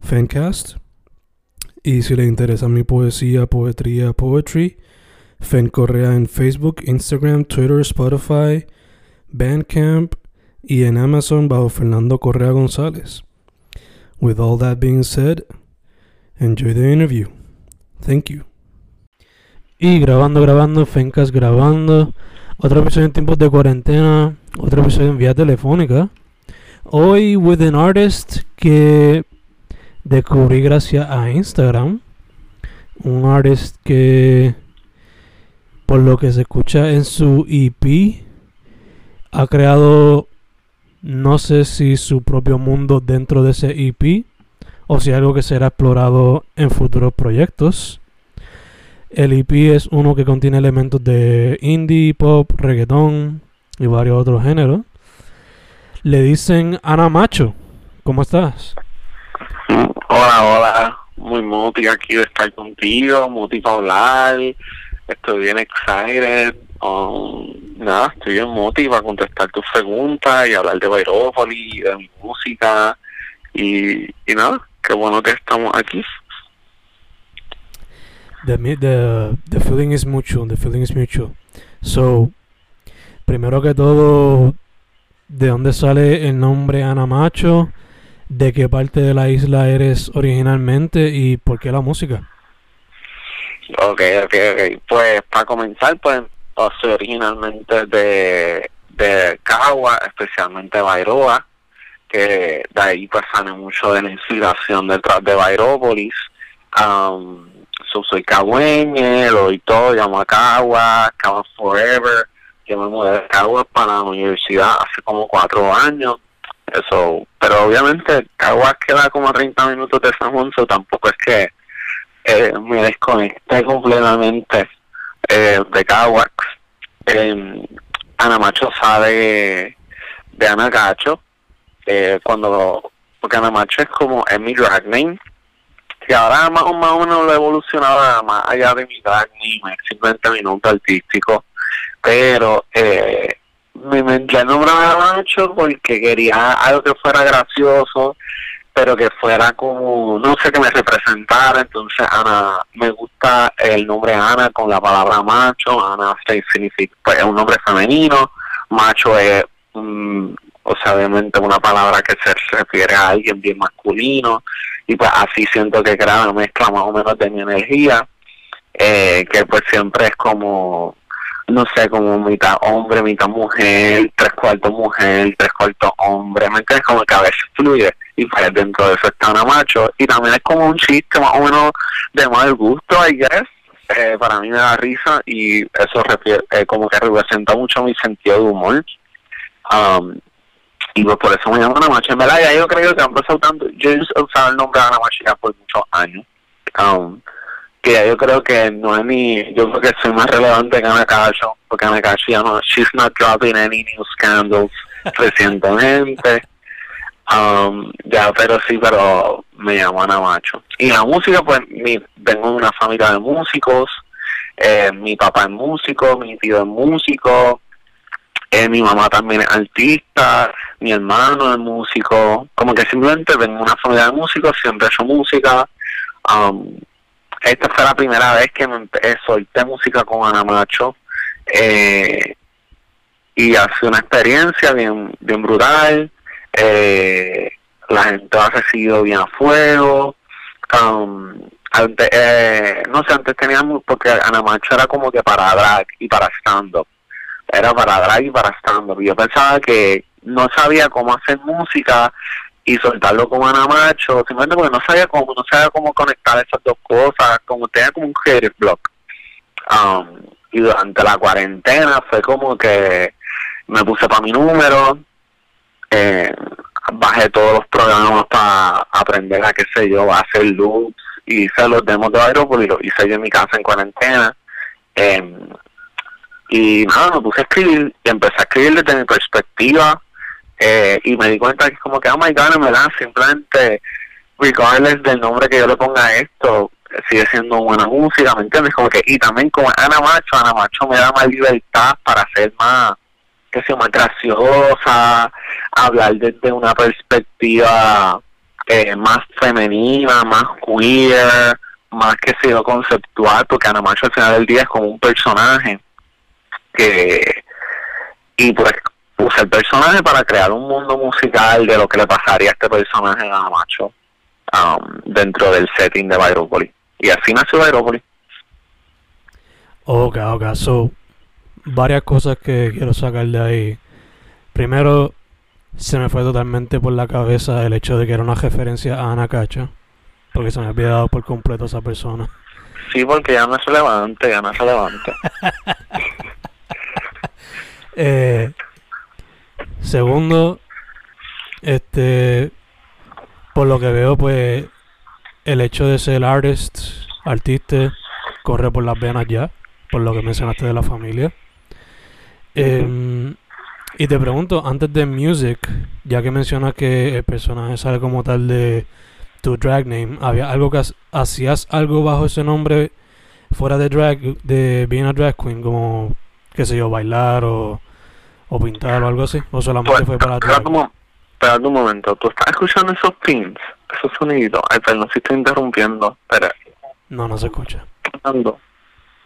Fancast. Y si le interesa mi poesía, poetría, poetry, Fen Correa en Facebook, Instagram, Twitter, Spotify, Bandcamp y en Amazon bajo Fernando Correa González. With all that being said, enjoy the interview. Thank you. Y grabando, grabando, Fencast grabando. Otro episodio en tiempos de cuarentena. Otro episodio en vía telefónica. Hoy with an artist que descubrí gracias a Instagram. Un artist que, por lo que se escucha en su EP, ha creado, no sé si su propio mundo dentro de ese EP o si algo que será explorado en futuros proyectos. El EP es uno que contiene elementos de indie, pop, reggaetón y varios otros géneros. Le dicen Ana Macho. ¿Cómo estás? Hola, hola. Muy muti aquí de estar contigo, muti para hablar. Estoy bien excited. Um, nada, estoy bien muti para contestar tus preguntas y hablar de Bairópolis, de música. Y, y nada, qué bueno que estamos aquí. The, the, the feeling is mutual. The feeling is mutual. So, primero que todo, ¿de dónde sale el nombre Ana Macho? ¿De qué parte de la isla eres originalmente? ¿Y por qué la música? Ok, ok, ok. Pues para comenzar, pues soy originalmente de, de Cagua, especialmente Bairoa, que de ahí pues sale mucho de la inspiración detrás de Bairópolis. Um, so, soy cagüeñe, lo doy todo, llamo a Cagua, Cagua Forever. Yo me mudé de Cagua para la universidad hace como cuatro años. Eso, pero obviamente Caguas queda como a 30 minutos de San Juan, so tampoco es que eh, me desconecté completamente eh, de Caguas. Eh, Ana Macho sabe de Ana Cacho, eh, cuando, porque Ana Macho es como, es mi drag name, y ahora más o menos lo he evolucionado más allá de mi drag name, es simplemente mi nombre artístico, pero eh, me inventé el nombre de porque quería algo que fuera gracioso, pero que fuera como, no sé, que me representara. Entonces, Ana, me gusta el nombre Ana con la palabra macho. Ana significa, pues, es un nombre femenino. Macho es, mm, o sea, obviamente una palabra que se refiere a alguien bien masculino. Y pues así siento que crea una mezcla más o menos de mi energía, eh, que pues siempre es como, no sé, como mitad hombre, mitad mujer, tres cuartos mujer, tres cuartos hombre, ¿me entiendes? Como que a veces fluye y pues dentro de eso está una macho y también es como un chiste más o menos de mal gusto, I guess. Eh, para mí me da risa y eso refiere, eh, como que representa mucho mi sentido de humor. Um, y pues por eso me llamo Ana Macho. En verdad ya yo creo que han pasado tanto, yo he usado el nombre de Ana Macho ya por muchos años. Um, que ya yo creo que no es ni, yo creo que soy más relevante que Ana Cacho, porque Ana Cacho ya no, she's not dropping any new scandals recientemente. Um, ya, pero sí, pero me llamo Ana Macho. Y la música, pues, mi, vengo de una familia de músicos, eh, mi papá es músico, mi tío es músico, eh, mi mamá también es artista, mi hermano es músico, como que simplemente vengo de una familia de músicos, siempre he hecho música. Um, esta fue la primera vez que me eh, solté música con Ana Macho. Eh, y ha sido una experiencia bien, bien brutal. Eh, la gente ha recibido bien a fuego. um, antes, eh, no sé, antes teníamos, porque Ana Macho era como que para drag y para stand-up. Era para drag y para stand-up. Yo pensaba que no sabía cómo hacer música y soltarlo como Ana Macho, simplemente porque no sabía cómo, no sabía cómo conectar esas dos cosas, como tenía como un creative block. Um, y durante la cuarentena fue como que me puse para mi número, eh, bajé todos los programas para aprender a qué sé yo, a hacer loops, hice los demos de Aeropolis y los hice yo en mi casa en cuarentena. Eh, y nada, me puse a escribir y empecé a escribir desde mi perspectiva eh, y me di cuenta que es como que, oh my god, me da simplemente, regardless del nombre que yo le ponga a esto, sigue siendo buena música, ¿me entiendes? Como que, y también como Ana Macho, Ana Macho me da más libertad para ser más, que sea más graciosa, hablar desde una perspectiva eh, más femenina, más queer, más que sea conceptual, porque Ana Macho al final del día es como un personaje que y pues puse el personaje para crear un mundo musical de lo que le pasaría a este personaje a Macho um, dentro del setting de Byropolis. Y así nació Byropolis. Ok, ok, so varias cosas que quiero sacar de ahí. Primero, se me fue totalmente por la cabeza el hecho de que era una referencia a Ana Cacha, porque se me había dado por completo esa persona. Sí, porque ya no es relevante, ya no es relevante. Eh, segundo, este, por lo que veo, pues el hecho de ser artist, artista, corre por las venas ya, por lo que mencionaste de la familia. Em, y te pregunto, antes de Music, ya que mencionas que el personaje sale como tal de tu drag name, ¿había algo que hacías algo bajo ese nombre fuera de drag, de being a drag queen, como, qué sé yo, bailar o o pintar o algo así? ¿O solamente pues, fue para ti? Espera un momento, ¿tú estás escuchando esos pins? Esos sonidos. Ay, perdón si estoy interrumpiendo. Espera. No, no se escucha.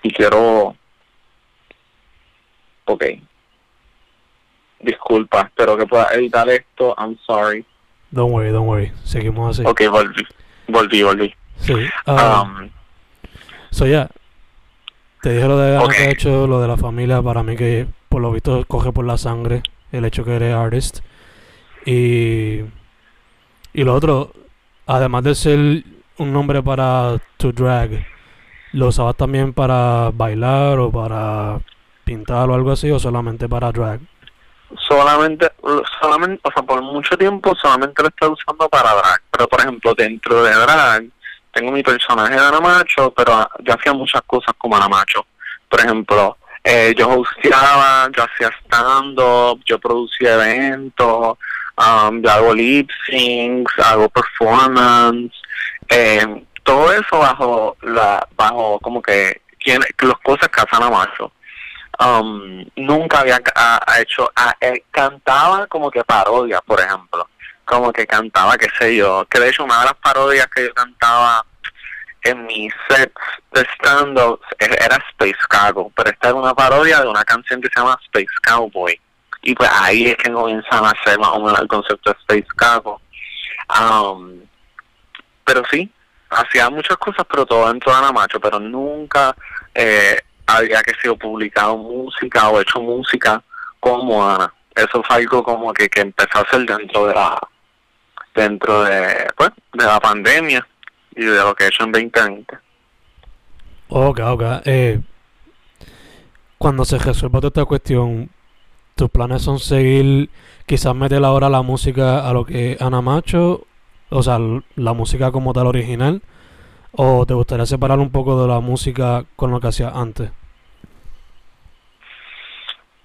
Y quiero... Ok. Disculpa, espero que pueda editar esto. I'm sorry. Don't worry, don't worry. Seguimos así. Ok, volví. Volví, volví. Sí. Um, so, ya. Te dije lo de okay. que hecho, lo de la familia, para mí que por lo visto coge por la sangre el hecho que eres artist. Y, y lo otro, además de ser un nombre para tu drag, ¿lo usabas también para bailar o para pintar o algo así o solamente para drag? Solamente, solamente, o sea, por mucho tiempo solamente lo estaba usando para drag. Pero por ejemplo, dentro de drag, tengo mi personaje de Ana Macho, pero yo hacía muchas cosas como Ana Macho. Por ejemplo, eh, yo hosteaba, yo hacía stand-up, yo producía eventos, um, yo hago lip syncs, hago performance, eh, todo eso bajo la bajo como que quien, las cosas que hacen a macho. Um, nunca había ha, hecho, eh, cantaba como que parodia, por ejemplo, como que cantaba, qué sé yo, que de hecho una de las parodias que yo cantaba en mis sets de stand-up era Space Cowboy, pero esta es una parodia de una canción que se llama Space Cowboy. Y pues ahí es que comienzan a hacer más o menos el concepto de Space Cowboy. Um, pero sí, hacía muchas cosas, pero todo dentro de Ana Macho, pero nunca eh, había que sido publicado música o hecho música como Ana. Eso fue algo como que, que empezó a hacer dentro de la dentro de pues de la pandemia y de lo que he hecho en 2020. Ok, ok. Eh, cuando se resuelva toda esta cuestión, ¿tus planes son seguir, quizás meter ahora la música a lo que Ana Macho, o sea, la música como tal original, o te gustaría separar un poco de la música con lo que hacías antes?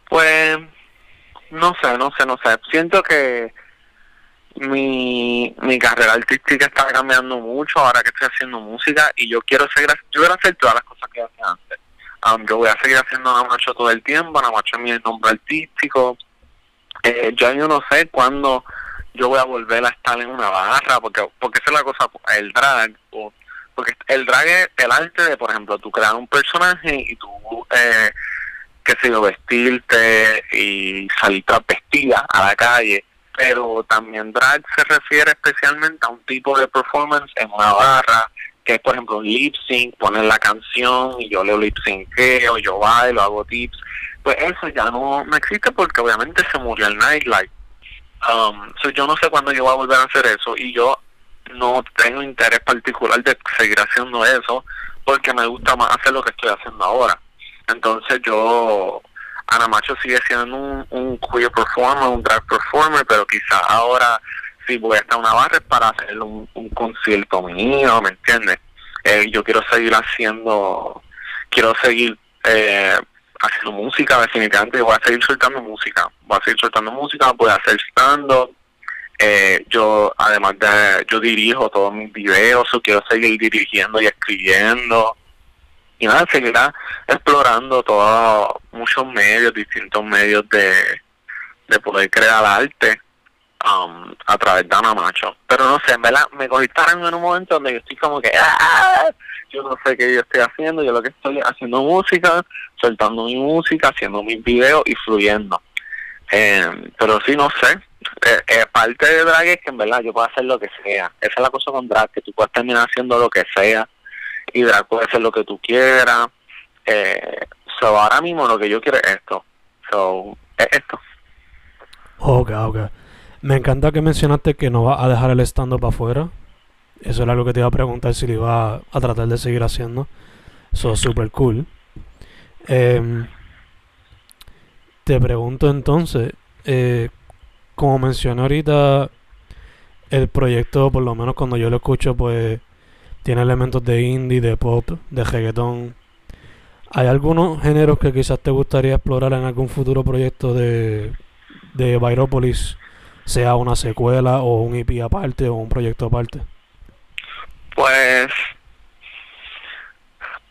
Pues, no sé, no sé, no sé. Siento que mi, mi carrera artística está cambiando mucho ahora que estoy haciendo música y yo quiero seguir yo quiero hacer todas las cosas que hacía antes. Um, yo voy a seguir haciendo Namacho todo el tiempo Namacho es mi nombre artístico. Eh, yo no sé cuándo yo voy a volver a estar en una barra porque porque esa es la cosa el drag o, porque el drag es el arte de por ejemplo tú crear un personaje y tú eh, qué sé yo vestirte y salir vestida a la calle pero también drag se refiere especialmente a un tipo de performance en una barra, que es por ejemplo lip sync, poner la canción y yo leo lip o yo bailo, hago tips, pues eso ya no, no existe porque obviamente se murió el nightlife. Um, yo no sé cuándo yo voy a volver a hacer eso y yo no tengo interés particular de seguir haciendo eso porque me gusta más hacer lo que estoy haciendo ahora. Entonces yo, Ana Macho sigue siendo un, un queer performer, un drag performer, pero quizá ahora si voy a estar una barra para hacer un, un concierto mío, ¿me entiendes? Eh, yo quiero seguir haciendo, quiero seguir eh, haciendo música, definitivamente, voy a seguir soltando música, voy a seguir soltando música, voy a hacer stand eh, yo además de, yo dirijo todos mis videos, quiero seguir dirigiendo y escribiendo, y nada, seguirá explorando todos, muchos medios, distintos medios de, de poder crear arte um, a través de Ana Macho. Pero no sé, en verdad, me cogí en un momento donde yo estoy como que, ¡ah! yo no sé qué yo estoy haciendo, yo lo que estoy haciendo música, soltando mi música, haciendo mis videos y fluyendo. Eh, pero sí, no sé. Eh, eh, parte de drag es que en verdad yo puedo hacer lo que sea. Esa es la cosa con drag, que tú puedes terminar haciendo lo que sea y drag puede ser lo que tú quieras. Eh, so, ahora mismo lo que yo quiero es esto. So, es esto. Ok, ok. Me encanta que mencionaste que no vas a dejar el stand-up afuera. Eso era algo que te iba a preguntar si lo iba a, tratar de seguir haciendo. Eso es súper cool. Em, te pregunto entonces, eh, como mencioné ahorita, el proyecto, por lo menos cuando yo lo escucho, pues tiene elementos de indie, de pop, de reggaetón. ¿Hay algunos géneros que quizás te gustaría explorar en algún futuro proyecto de, de Viropolis, sea una secuela o un EP aparte o un proyecto aparte? Pues,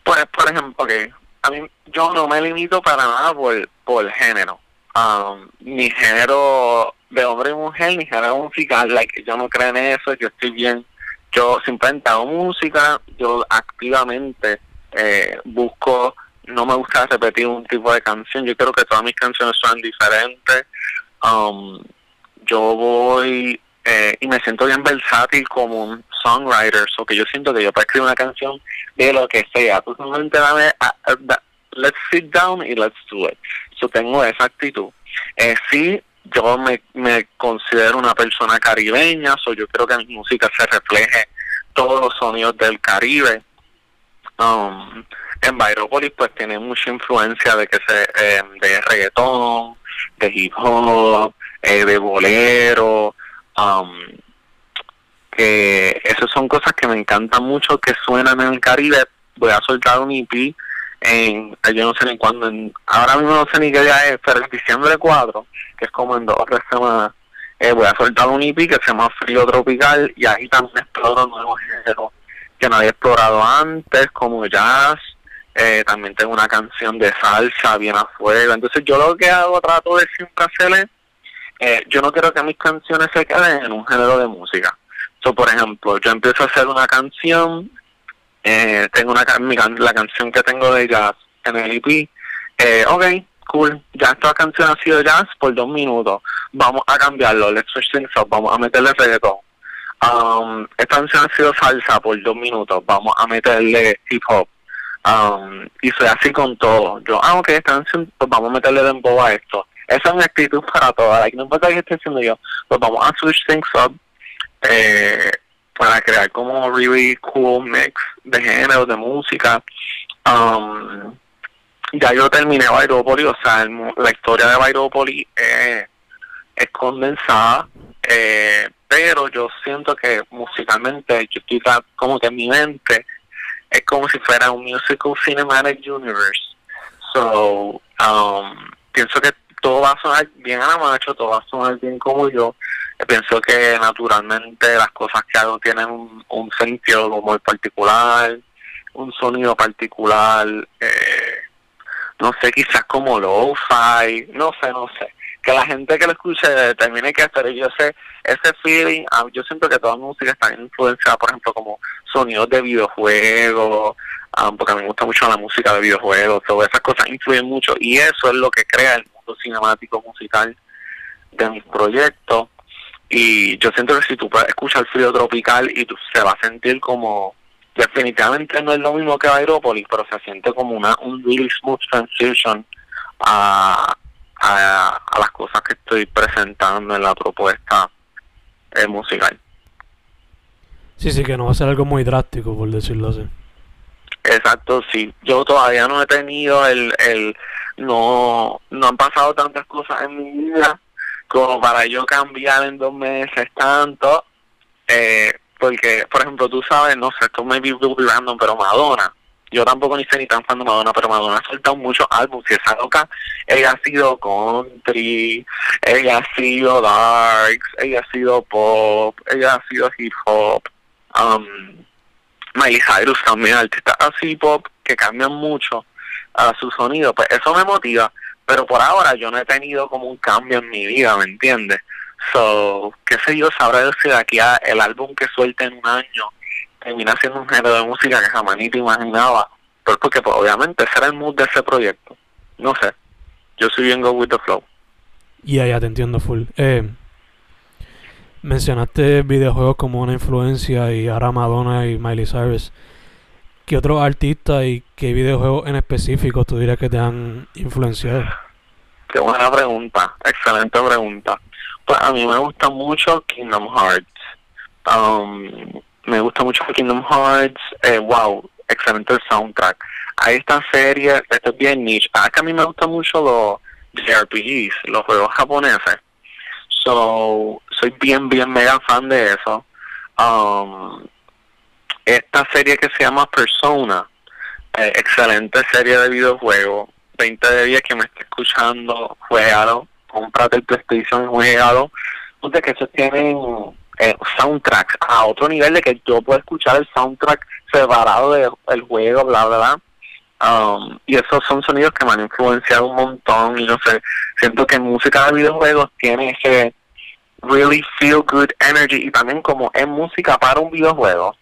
pues por ejemplo, que a mí yo no me limito para nada por, por género. Um, mi género de hombre y mujer, mi género musical, like, yo no creo en eso, yo estoy bien. Yo simplemente hago música, yo activamente eh, busco, no me gusta repetir un tipo de canción, yo creo que todas mis canciones son diferentes. Um, yo voy eh, y me siento bien versátil como un songwriter, o que yo siento que yo puedo escribir una canción de lo que sea. Tú solamente dame, let's sit down y let's do it. Yo tengo esa actitud. Eh, sí, yo me, me considero una persona caribeña, so yo creo que mi música se refleje todos los sonidos del Caribe. Um, en Bairopolis pues tiene mucha influencia de que se eh, de reggaetón, de hip hop, eh, de bolero, um, que esas son cosas que me encantan mucho que suenan en el Caribe. Voy a soltar un EP en, yo no sé ni cuándo, ahora mismo no sé ni qué día es, pero en diciembre 4, que es como en dos o tres semanas, eh, voy a soltar un EP que se llama Frío Tropical y ahí también exploro nuevos géneros que no había explorado antes, como jazz, eh, también tengo una canción de salsa bien a fuego, entonces yo lo que hago, trato de siempre hacer eh, yo no quiero que mis canciones se queden en un género de música. So, por ejemplo, yo empiezo a hacer una canción, eh, tengo una la canción que tengo de jazz en el EP, eh, ok, cool, ya esta canción ha sido jazz por dos minutos, vamos a cambiarlo, let's switch things up, vamos a meterle reggaeton. Um, esta canción ha sido salsa por dos minutos, vamos a meterle hip hop. Um, y soy así con todo. Yo, ah, ok, esta canción, pues vamos a meterle dembow a esto esa es una actitud para todas. Like, no importa qué esté haciendo yo, pues vamos a switch things up eh, para crear como really cool mix de género, de música. Um, ya yo terminé Vairópolis, o sea, la historia de Vairópolis es condensada, eh, pero yo siento que musicalmente, yo estoy como que en mi mente es como si fuera un musical cinematic universe. So, um, pienso que todo va a sonar bien a la macho, todo va a sonar bien como yo. Pienso que naturalmente las cosas que hago tienen un, sentido como particular, un sonido particular, eh, no sé, quizás como lo-fi, no sé, no sé. Que la gente que lo escuche termine que hacer, yo sé, ese feeling, ah, yo siento que toda música está influenciada, por ejemplo, como sonidos de videojuegos, ah, porque a mí me gusta mucho la música de videojuegos, todas esas cosas influyen mucho y eso es lo que crea el cinemático musical de mis proyectos. Y yo siento que si tú puedes escuchar frío tropical y tú, se va a sentir como definitivamente no es lo mismo que Aeropolis pero se siente como una un really smooth transition a, a, las cosas que estoy presentando en la propuesta eh, musical. Sí sí que no va a ser algo muy drástico por decirlo así. Exacto sí. Yo todavía no he tenido el el no no han pasado tantas cosas en mi vida como para yo cambiar en dos meses tanto, eh, porque, por ejemplo, tú sabes, no sé, esto me vivo random, pero Madonna, yo tampoco ni sé ni tan fan de Madonna, pero Madonna ha soltado muchos álbumes y esa loca, ella ha sido country, ella ha sido darks, ella ha sido pop, ella ha sido hip hop, um, Miley Cyrus también, artistas así pop que cambian mucho a su sonido, pues eso me motiva pero por ahora yo no he tenido como un cambio en mi vida, ¿me entiendes? So, qué sé yo, sabré si de aquí a el álbum que suelte en un año termina siendo un género de música que jamás ni te imaginaba, pero porque pues, obviamente ese era el mood de ese proyecto. No sé, yo soy bien go with the flow. Ya, ya te entiendo full. Eh, mencionaste videojuegos como una influencia y ahora Madonna y Miley Cyrus. ¿Qué otros artistas y qué videojuegos en específico tú dirías que te han influenciado? Qué buena pregunta, excelente pregunta. Pues a mí me gusta mucho Kingdom Hearts. Um, me gusta mucho Kingdom Hearts. Eh, wow, excelente el soundtrack. Hay esta serie, esto es bien niche. Ah, a mí me gustan mucho los JRPGs, los juegos japoneses. So, soy bien, bien mega fan de eso. Um, esta serie que se llama Persona, eh, excelente serie de videojuegos, 20 de 10 que me está escuchando, juegalo, comprate el PlayStation juegalo, de que eso tienen eh, soundtracks a otro nivel de que yo puedo escuchar el soundtrack separado del juego, bla, bla, bla. Um, y esos son sonidos que me han influenciado un montón y no sé, siento que música de videojuegos tiene ese really feel good energy y también como es música para un videojuego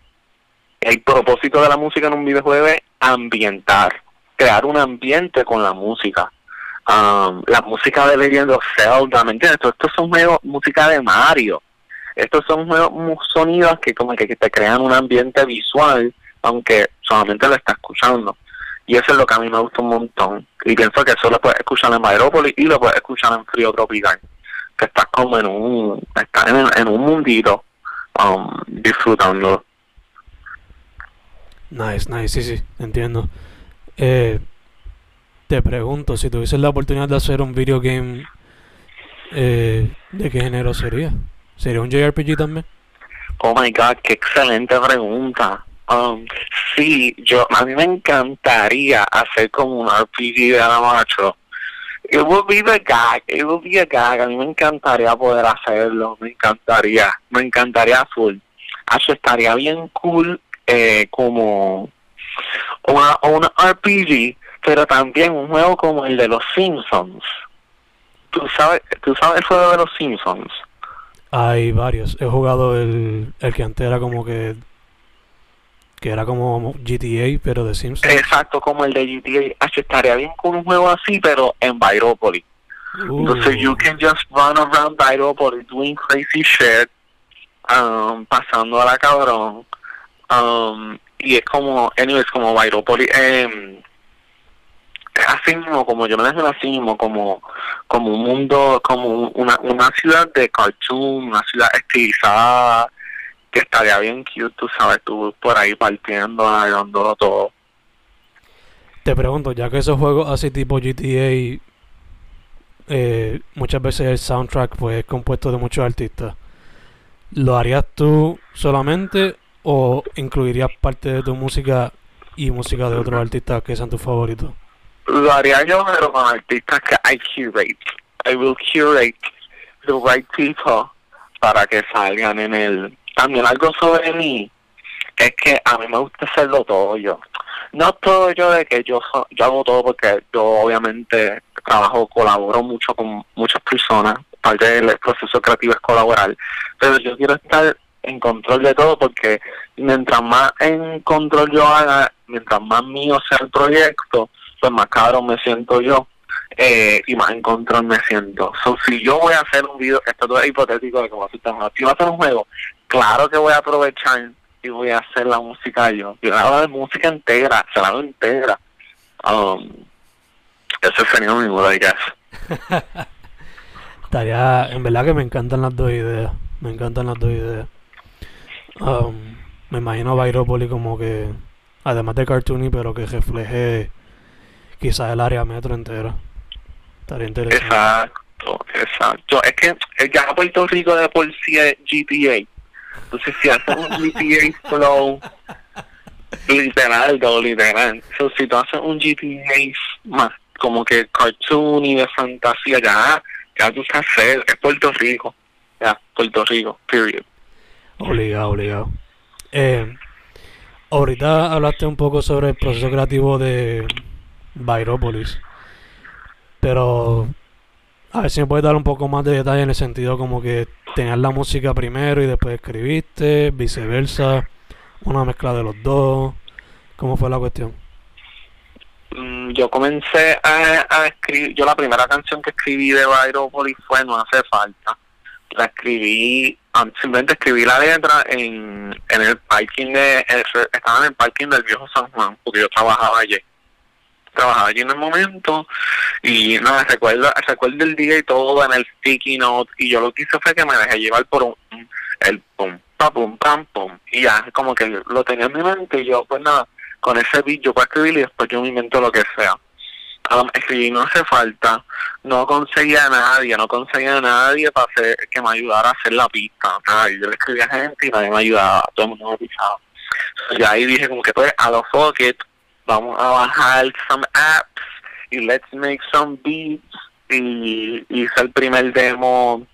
el propósito de la música en un videojuego es ambientar, crear un ambiente con la música. Um, la música de Legend of Zelda, ¿me entiendes? Estos son juegos, música de Mario. Estos son juegos, sonidos que como que, te crean un ambiente visual, aunque solamente lo está escuchando. Y eso es lo que a mí me gusta un montón. Y pienso que eso lo puedes escuchar en Aerópolis y lo puedes escuchar en Frío Tropical. Que estás como en un, estás en, un mundito um, disfrutando. Nice, nice, sí, sí, entiendo. Eh, te pregunto, si tuvieses la oportunidad de hacer un video game, eh, ¿de qué género sería? ¿Sería un JRPG también? Oh my god, qué excelente pregunta. Um, sí, yo, a mí me encantaría hacer como un RPG de la macho. It would be the gag, it would be a gag. A mí me encantaría poder hacerlo, me encantaría, me encantaría full. Eso estaría bien cool eh, como una, una RPG, pero también un juego como el de los Simpsons. ¿Tú sabes, ¿Tú sabes el juego de los Simpsons? Hay varios. He jugado el, el que antes era como que que era como GTA, pero de Simpsons. Exacto, como el de GTA. estaría bien con un juego así, pero en Byropolis. Entonces, you can just run around Byropolis doing crazy shit, um, pasando a la cabrón. Um, y es como, anyways, como Byropolis, eh, así mismo, como yo me dejo así mismo, como, como un mundo, como una, una ciudad de cartoon, una ciudad estilizada, que estaría bien cute, tú sabes, tú por ahí partiendo, dándolo todo. Te pregunto, ya que esos juegos así tipo GTA, eh, muchas veces el soundtrack pues es compuesto de muchos artistas, ¿lo harías tú solamente o incluirías parte de tu música y música de otros artistas que sean tus favoritos? Lo haría yo, pero con artistas que I curate. I will curate the right people para que salgan en el... También algo sobre mí es que a mí me gusta hacerlo todo yo. No todo yo de que yo, yo hago todo porque yo obviamente trabajo, colaboro mucho con muchas personas, parte del proceso creativo es colaborar, pero yo quiero estar en control de todo porque mientras más en control yo haga, mientras más mío sea el proyecto, pues más caro me siento yo. eh, y más en control me siento. So, si yo voy a hacer un video, esto todo es hipotético de cómo se está si voy a hacer un juego, claro que voy a aprovechar y voy a hacer la música yo. Yo hago de música entera, se la hago entera. Um, eso sería mi modo, I guess. Estaría, en verdad que me encantan las dos ideas. Me encantan las dos ideas. Um, me imagino Byropoli como que, además de cartoony, pero que refleje quizás el área metro entera. Estaría interesante. Exacto, exacto. Es que el ya Puerto Rico de por sí es GTA. Entonces si haces un GTA flow, literal, todo literal. So, si tú haces un GTA más como que cartoon y de fantasía, ya, ya tú estás es Puerto Rico. Ya, Puerto Rico, period. Obligado, obligado. Eh, ahorita hablaste un poco sobre el proceso creativo de Byropolis. Pero a ver si me puedes dar un poco más de detalle en el sentido como que tenías la música primero y después escribiste, viceversa, una mezcla de los dos. ¿Cómo fue la cuestión? Mm, yo comencé a, escribir, yo la primera canción que escribí de Byropolis fue No hace falta la escribí, simplemente escribí la letra en, en el parking de, estaba en el parking del viejo San Juan, porque yo trabajaba allí. Trabajaba allí en el momento y nada, recuerdo, recuerdo el día y todo en el sticky note y yo lo que hice fue que me dejé llevar por un, el pum, pa, pum, pam, pum y ya, como que lo tenía en mi mente y yo pues nada, con ese beat yo puedo escribir y después yo me invento lo que sea um, escribí no hace falta, no conseguía a nadie, no conseguía a nadie para hacer, que me ayudara a hacer la pista. yo le escribía a gente y nadie me ayudaba, todo el mundo me pisaba. y ahí dije como que pues a los fuck vamos a bajar some apps y let's make some beats y hice el primer demo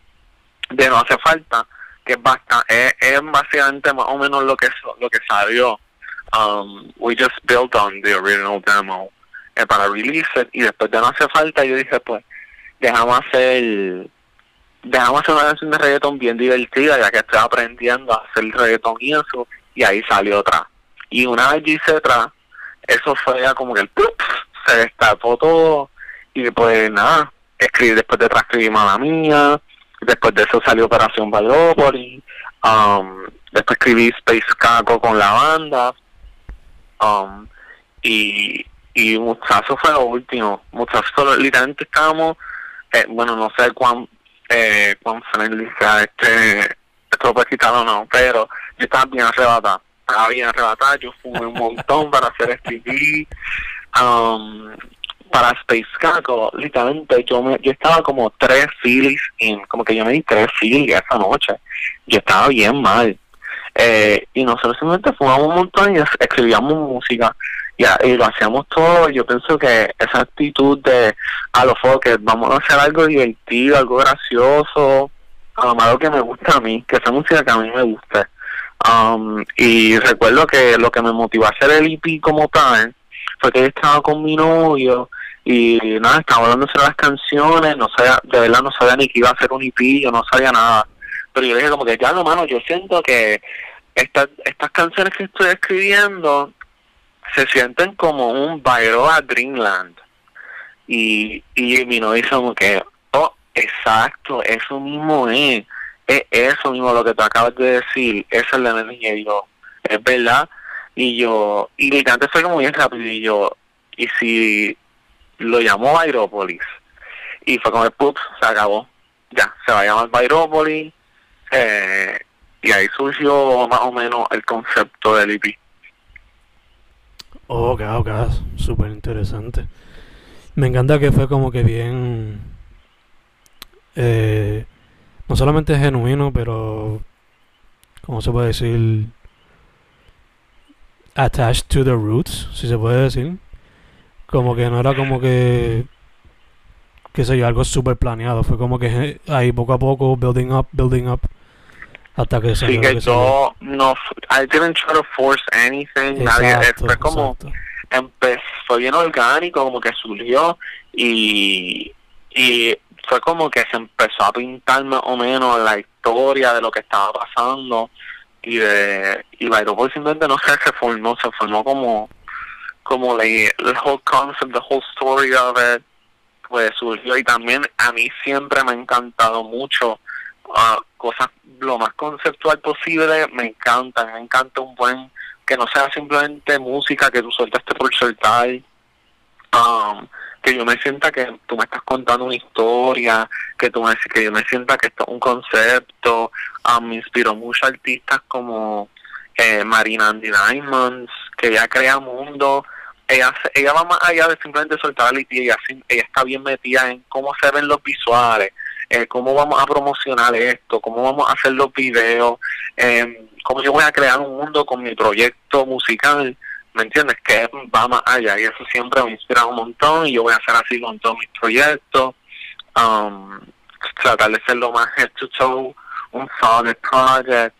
de no hace falta que es bastante es, básicamente más o menos lo que lo que salió um, we just built on the original demo eh, para release y después de no hace falta yo dije pues dejamos hacer dejamos hacer una canción de reggaeton bien divertida ya que estoy aprendiendo a hacer reggaeton y eso y ahí salió otra. Y una vez hice otra eso fue ya como que el se destapó todo y pues nada escribí después de transcribí Mala Mía después de eso salió Operación Valópolis um, después escribí Space Caco con la banda um, y y Muchacho fue lo último. Muchacho literalmente estábamos, eh, bueno, no sé cuán, eh, cuán friendly sea este, esto o no, pero yo estaba bien arrebatado, estaba bien arrebatado, yo fumé un montón para hacer este um, para Space Caco, literalmente yo me, yo estaba como tres filis en, como que yo me di tres filis esa noche, yo estaba bien mal. Eh, y nosotros simplemente fumamos un montón y escribíamos música y, lo hacíamos todo. Yo pienso que esa actitud de a los que vamos a hacer algo divertido, algo gracioso, algo que me gusta a mí, que esa música que a mí me gusta. Um, y recuerdo que lo que me motivó a hacer el EP como tal fue que yo estaba con mi novio y nada, estaba hablando las canciones, no sabía, de verdad no sabía ni que iba a hacer un EP, yo no sabía nada. Pero yo dije como que ya no, mano, yo siento que estas, estas canciones que estoy escribiendo se sienten como un a Dreamland. Y, y mi novia dice como que, oh, exacto, eso mismo es, es eso mismo lo que tú acabas de decir, esa es la niña y yo, es verdad, y yo, y mi cante fue como bien rápido, y yo, y si lo llamó Byropolis, y fue como, pup, se acabó, ya, se va a llamar Byropolis, eh, y ahí surgió más o menos el concepto del IP. Oh, ok, ok, súper interesante. Me encanta que fue como que bien, eh, no solamente genuino, pero, ¿cómo se puede decir? Attached to the roots, si se puede decir. Como que no era como que, qué sé yo, algo súper planeado. Fue como que ahí poco a poco, building up, building up hasta que sí, que, yo no, I didn't try to force anything, nadie, fue como, empezó, fue bien orgánico, como que surgió y, y fue como que se empezó a pintar más o menos la historia de lo que estaba pasando y de y Byropol simplemente no sé se formó se formó como como la, el whole concept the whole story of it pues surgió y también a mí siempre me ha encantado mucho uh, cosas lo más conceptual posible, me encanta, me encanta un buen, que no sea simplemente música que tú sueltaste por soltar, um, que yo me sienta que tú me estás contando una historia, que tú me, que yo me sienta que esto es un concepto, um, me inspiró mucho artistas como eh, Marina Andy Diamonds, que ella crea mundo, ella, ella va más allá de simplemente soltar la ella, ella está bien metida en cómo se ven los visuales, eh, cómo vamos a promocionar esto, cómo vamos a hacer los videos, eh, cómo yo voy a crear un mundo con mi proyecto musical, ¿me entiendes? Que va más allá y eso siempre me inspira un montón y yo voy a hacer así con todos mis proyectos, um, tratar de ser lo más head to toe, un solid project,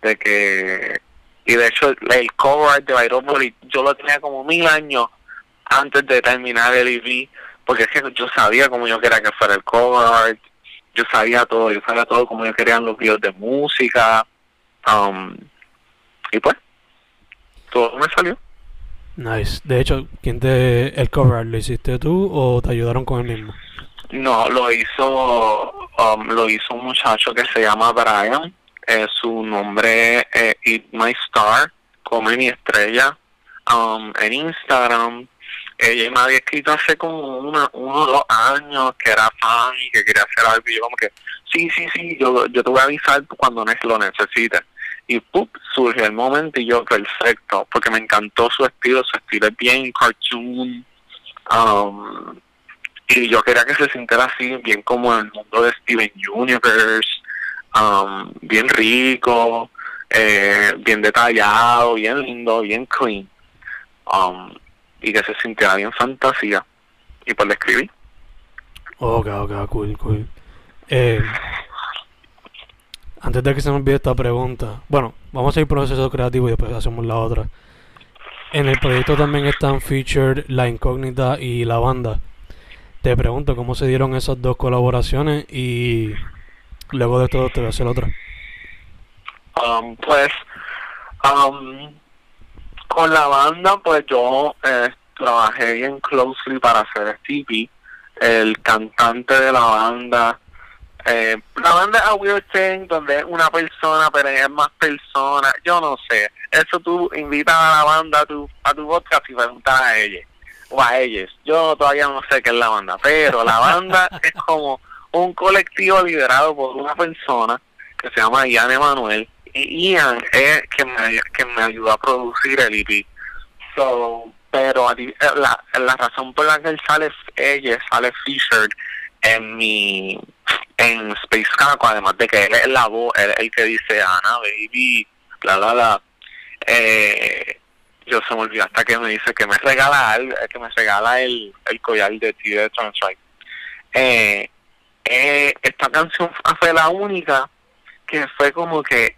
de que y de hecho el cover de Byron yo lo tenía como mil años antes de terminar el EP porque es que yo sabía cómo yo quería que fuera el cover yo sabía todo yo sabía todo cómo yo quería los videos de música um, y pues todo me salió nice de hecho quién te el cover lo hiciste tú o te ayudaron con el mismo no lo hizo um, lo hizo un muchacho que se llama Brian eh, su nombre es Eat My Star, come mi estrella, um, en Instagram. Ella me había escrito hace como una, uno o dos años que era fan y que quería hacer algo. Y yo como que, sí, sí, sí, yo, yo te voy a avisar cuando lo necesites. Y ¡pup! surge el momento y yo, perfecto, porque me encantó su estilo, su estilo es bien cartoon. Um, y yo quería que se sintiera así, bien como el mundo de Steven Universe, um, bien rico, eh, bien detallado, bien lindo, bien clean. Um, y que se sintiera bien fantasía. Y pues le escribí. Ok, ok, cool, cool. Eh, antes de que se me olvide esta pregunta, bueno, vamos a ir proceso creativo y después hacemos la otra. En el proyecto también están featured la incógnita y la banda. Te pregunto cómo se dieron esas dos colaboraciones y Luego de todo te voy a hacer otra. Um, pues, um, con la banda, pues yo eh, trabajé bien closely para hacer Stevie, el cantante de la banda. Eh, la banda es a Weird Thing, donde es una persona, pero es más persona. Yo no sé. Eso tú invitas a la banda a tu, a tu podcast y preguntas a ella o a ellos. Yo todavía no sé qué es la banda, pero la banda es como un colectivo liderado por una persona que se llama Ian Emanuel Ian es que me, que me ayudó a producir el EP. So, pero eh, la, la razón por la que él sale, ella sale featured en mi en Space Caco, además de que él es la voz, él es el que dice Ana, baby, bla, bla, bla. Eh, yo se me olvidó hasta que me dice que me regala que me regala el, el collar de ti de Transrite. Eh, eh, esta canción fue la única que fue como que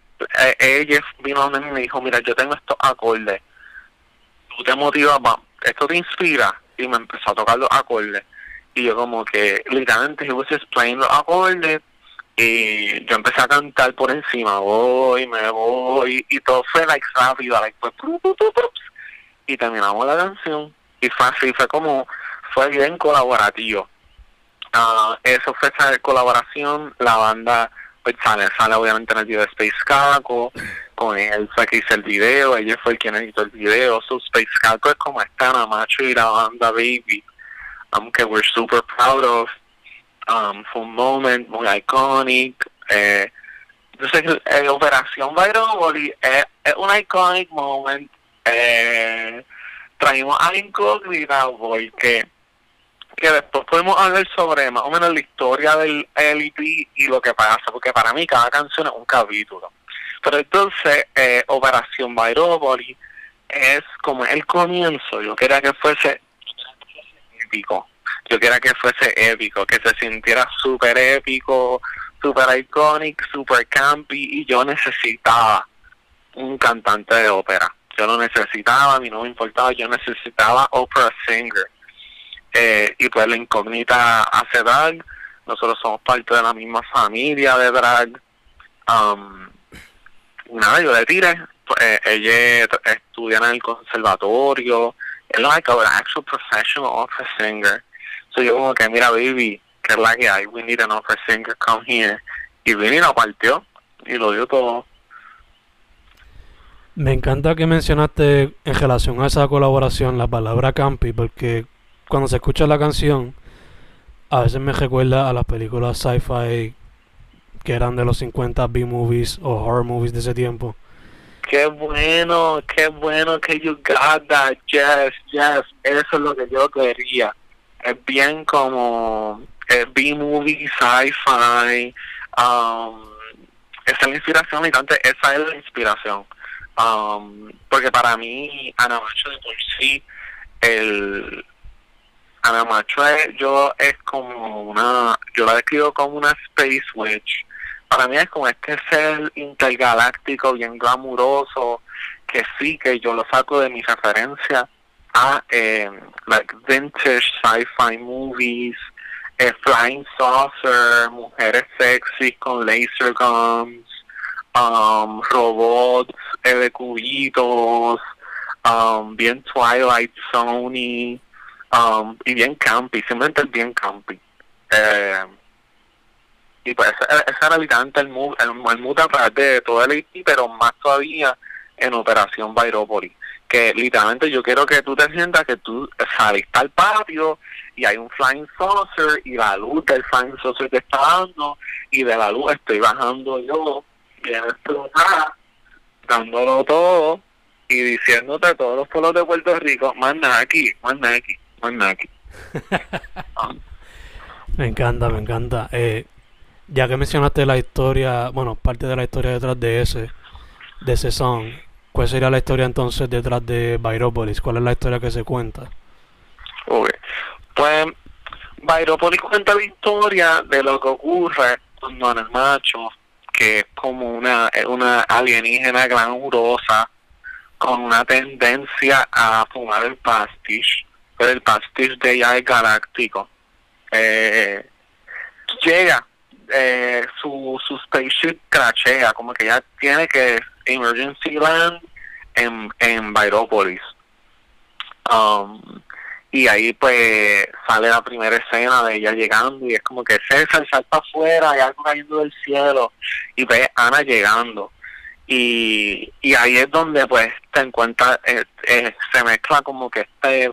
ella vino a mí y me dijo, mira, yo tengo estos acordes, tú te motivas, esto te inspira, y me empezó a tocar los acordes, y yo como que literalmente he was just los acordes, y yo empecé a cantar por encima, voy, me voy, y todo fue like rápido, like, pues, y terminamos la canción, y fue así, fue como, fue bien colaborativo. Uh, eso fue esa colaboración, la banda pues sale, sale obviamente en el video de Space Caco, con él fue que hizo el video, ella fue quien editó el video, so Space Caco es como está Macho y la banda Baby, um, que we're super proud of, um, fue un moment muy iconic, eh, entonces eh, Operación Viral es, es un iconic moment, eh, traímos a Incógnita porque que después podemos hablar sobre más o menos la historia del LP y lo que pasa, porque para mí cada canción es un capítulo. Pero entonces, eh, Operación Body es como el comienzo. Yo quería que fuese épico. Yo quería que fuese épico, que se sintiera súper épico, súper iconic, súper campy. Y yo necesitaba un cantante de ópera. Yo lo necesitaba, a mí no me importaba, yo necesitaba opera singer eh, y pues la incógnita hace drag, nosotros somos parte de la misma familia de drag. Um, nada, yo le tiré, pues, eh, ella estudia en el conservatorio, es like an actual professional opera singer. So yo como que, mira, baby, que es la que hay, we need an opera singer, come here. Y Vinny lo partió y lo dio todo. Me encanta que mencionaste en relación a esa colaboración la palabra campi, porque cuando se escucha la canción, a veces me recuerda a las películas sci-fi que eran de los 50 B-movies o horror movies de ese tiempo. Qué bueno, qué bueno que you got that, yes, yes, eso es lo que yo quería. Es bien como B-movie, sci-fi, um, esa es la inspiración, y tanto, esa es la inspiración. Um, porque para mí, Ana Macho de por sí, el Ana Macho es, yo es como una, yo la describo como una Space Witch. Para mí es como este ser intergaláctico, bien glamuroso, que sí, que yo lo saco de mi referencia a eh, like vintage sci-fi movies, eh, flying saucer, mujeres sexy con laser guns, um, robots eh, cubitos, um, bien Twilight Sony, um, y bien campy, simplemente bien campy. Eh, y pues ese era literalmente el mood, el, el mood a través de todo el IT, pero más todavía en Operación Bairópolis que literalmente yo quiero que tú te sientas que tú saliste al patio y hay un flying saucer y la luz del flying saucer te está dando y de la luz estoy bajando yo bien explotada dándolo todo y diciéndote todos los pueblos de Puerto Rico más nada aquí, más nada aquí, me encanta, me encanta eh, ya que mencionaste la historia bueno, parte de la historia detrás de ese de ese song ¿Cuál sería la historia entonces detrás de Bairópolis? ¿Cuál es la historia que se cuenta? Okay. Pues Bairópolis cuenta la historia de lo que ocurre cuando el macho, que es como una, una alienígena glamurosa, con una tendencia a fumar el pastiche, pero el pastiche de ella es galáctico. Eh, llega, eh, su, su spaceship crashea, como que ya tiene que Emergency Land en, en. Um, y ahí pues sale la primera escena de ella llegando y es como que César salta afuera, hay algo cayendo del cielo y ve Ana llegando. Y, y ahí es donde pues te encuentras, eh, eh, se mezcla como que este,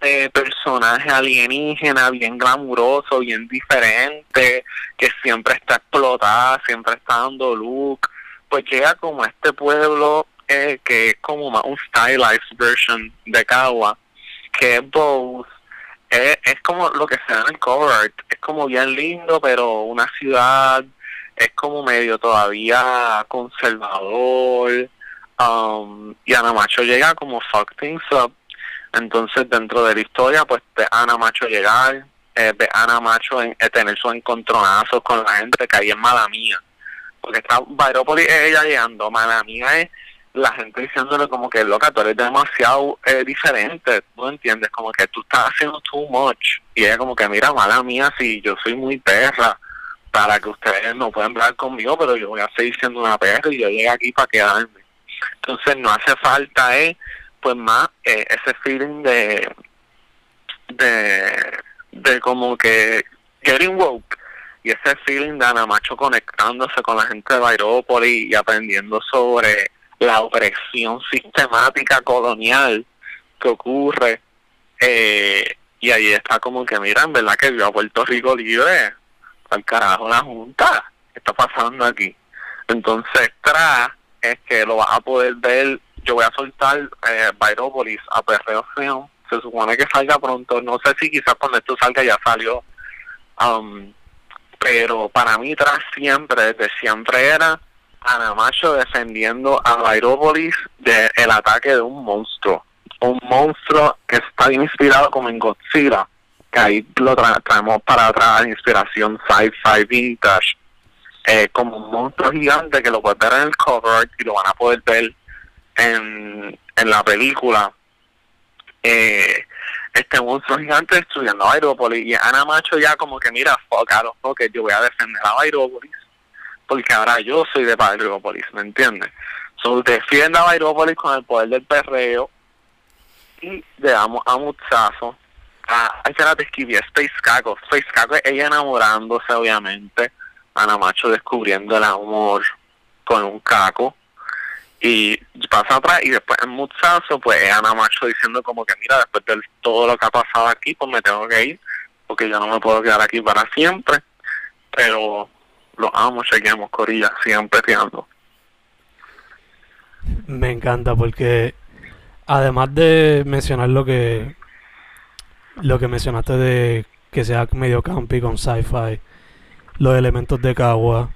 este personaje alienígena bien glamuroso, bien diferente, que siempre está explotada, siempre está dando look pues llega como este pueblo eh, que es como más un stylized version de Kawa, que es Bose, es, es como lo que se da en el cover art, es como bien lindo, pero una ciudad es como medio todavía conservador, um, y Ana Macho llega como fuck things up, entonces dentro de la historia pues de Ana Macho llegar, eh, de Ana Macho en, eh, tener sus encontronazos con la gente que ahí es mala mía porque está Bairópolis ella llegando, mala mía es la gente diciéndole como que loca, tú eres demasiado eh, diferente, ¿tú entiendes? Como que tú estás haciendo too much. Y ella como que, mira, mala mía, si yo soy muy perra, para que ustedes no puedan hablar conmigo, pero yo voy a seguir siendo una perra y yo llegué aquí para quedarme. Entonces no hace falta, eh, pues más eh, ese feeling de, de, de como que getting woke y ese feeling de Ana Macho conectándose con la gente de Bairópolis y aprendiendo sobre la opresión sistemática colonial que ocurre eh, y ahí está como que mira en verdad que vio a Puerto Rico libre al carajo la junta ¿qué está pasando aquí? entonces tras es que lo vas a poder ver yo voy a soltar eh, Bairópolis a Perreo se supone que salga pronto. No sé si quizás cuando esto salga ya salió. Um, pero para mí tras siempre, desde siempre era Anamacho defendiendo a Bairópolis del ataque de un monstruo. Un monstruo que está inspirado como en Godzilla, que ahí lo traemos para atrás, inspiración sci-fi vintage, eh, como un monstruo gigante que lo puedes ver en el cover y lo van a poder ver en, en la película. Eh, este monstruo gigante destruyendo a Aerópolis y Ana Macho ya como que mira, fuck, a yo voy a defender a Aerópolis porque ahora yo soy de Aerópolis, ¿me entiendes? So, defiende a Aerópolis con el poder del perreo y le damos a Mutsazo Ah, ay, espérate, escribí Space Caco. Space Caco es ella enamorándose, obviamente. Ana Macho descubriendo el amor con un caco. Y pasa atrás y después en Mutsazo, pues es Ana Macho diciendo como que mira, después de todo lo que ha pasado aquí, pues me tengo que ir, porque yo no me puedo quedar aquí para siempre. Pero lo amo, chequeamos, Corilla, siempre tirando. Me encanta porque además de mencionar lo que lo que mencionaste de que sea medio campy con sci-fi, los elementos de Kawa,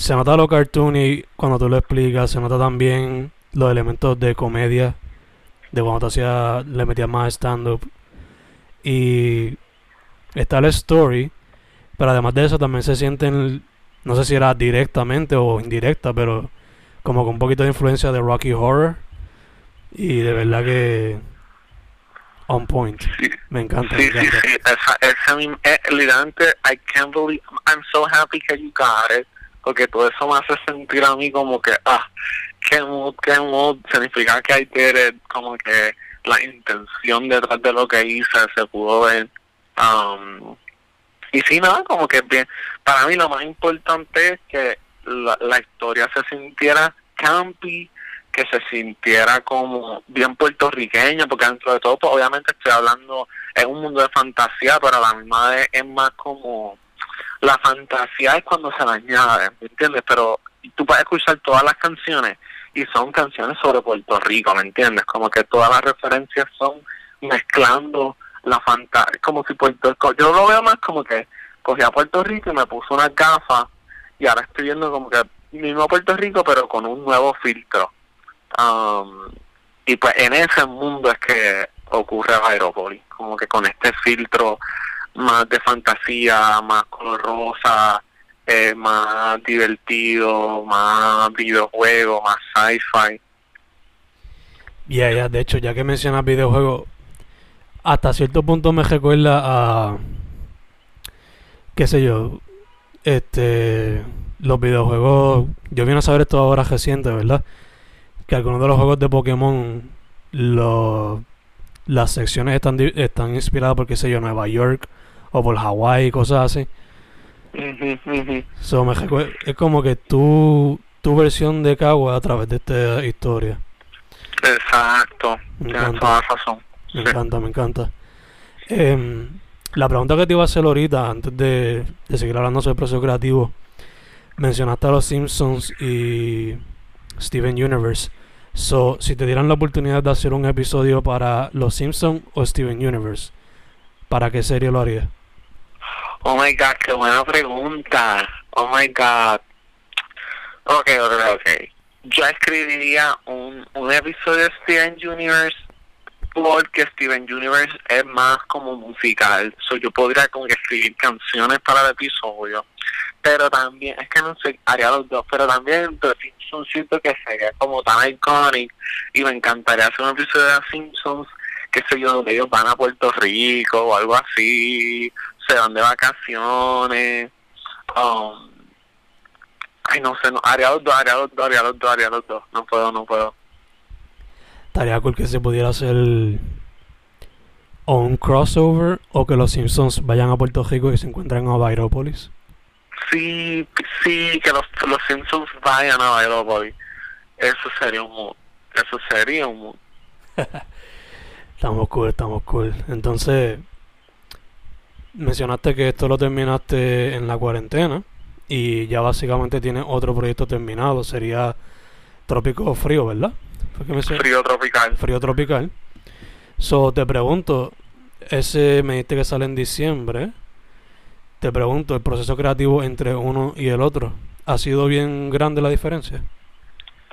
se nota lo cartoony cuando tú lo explicas, se nota también los elementos de comedia, de cuando tú hacías, le metías más stand-up. Y está la story, pero además de eso también se sienten, no sé si era directamente o indirecta, pero como con un poquito de influencia de Rocky Horror. Y de verdad que on point. Me encanta. Sí, me encanta. sí, sí. Esa, esa eh, literalmente, I can't believe, I'm so happy that you got it. Porque todo eso me hace sentir a mí como que, ah, qué mood, qué mood. Significa que did it, como que la intención detrás de lo que hice se pudo ver. Um, y sí, nada, como que bien. Para mí lo más importante es que la, la historia se sintiera campy, que se sintiera como bien puertorriqueña, porque dentro de todo, pues obviamente estoy hablando, es un mundo de fantasía, pero a la misma vez es más como, la fantasía es cuando se la añade, ¿me entiendes? Pero tú puedes escuchar todas las canciones y son canciones sobre Puerto Rico, ¿me entiendes? Como que todas las referencias son mezclando la fantasía, como si Puerto Rico, yo lo veo más como que cogí a Puerto Rico y me puso unas gafas y ahora estoy viendo como que mismo Puerto Rico pero con un nuevo filtro. Um, y pues en ese mundo es que ocurre Aeropolis, como que con este filtro más de fantasía, más color rosa, eh, más divertido, más videojuego, más sci-fi. Ya, ya, de hecho, ya que mencionas videojuegos, hasta cierto punto me recuerda a. qué sé yo. Este. Los videojuegos. Yo vine a saber esto ahora reciente, ¿verdad? Que algunos de los juegos de Pokémon. Los, las secciones están, están inspiradas por, qué sé yo, Nueva York o por Hawái, cosas así. So, me es como que tu, tu versión de Kawa a través de esta historia. Exacto, Me tienes encanta. toda la razón. Me Sí. encanta, me encanta. Em, la pregunta que te iba a hacer ahorita, antes de, de seguir hablando sobre el proceso creativo, mencionaste a los Simpsons y Steven Universe. So, si te dieran la oportunidad de hacer un episodio para los Simpsons o Steven Universe, ¿para qué serie lo harías? Oh my god, qué buena pregunta. Oh my god. Ok, ok, ok. Yo escribiría un, un episodio de Steven Universe porque Steven Universe es más como musical. So, yo podría como que escribir canciones para el episodio. Pero también, es que no sé, haría los dos. Pero también The Simpsons siento que sería como tan iconic. Y me encantaría hacer un episodio de The Simpsons, qué sé yo, donde ellos van a Puerto Rico o algo así se van de vacaciones. Um, ay, no sé, no, haría los dos, haría los dos, haría los dos, haría los dos. No puedo, no puedo. Estaría cool que se pudiera hacer o un crossover o que los Simpsons vayan a Puerto Rico y se encuentren a Byropolis. Sí, sí, que los, los Simpsons vayan a Bailoboy. Eso sería un mood. Eso sería un mood. Estamos cool, estamos cool. Entonces, mencionaste que esto lo terminaste en la cuarentena y ya básicamente tienes otro proyecto terminado. Sería Trópico Frío, ¿verdad? Me Frío tropical. Frío tropical. So, te pregunto, ese me dijiste que sale en diciembre. Te pregunto, el proceso creativo entre uno y el otro, ¿ha sido bien grande la diferencia?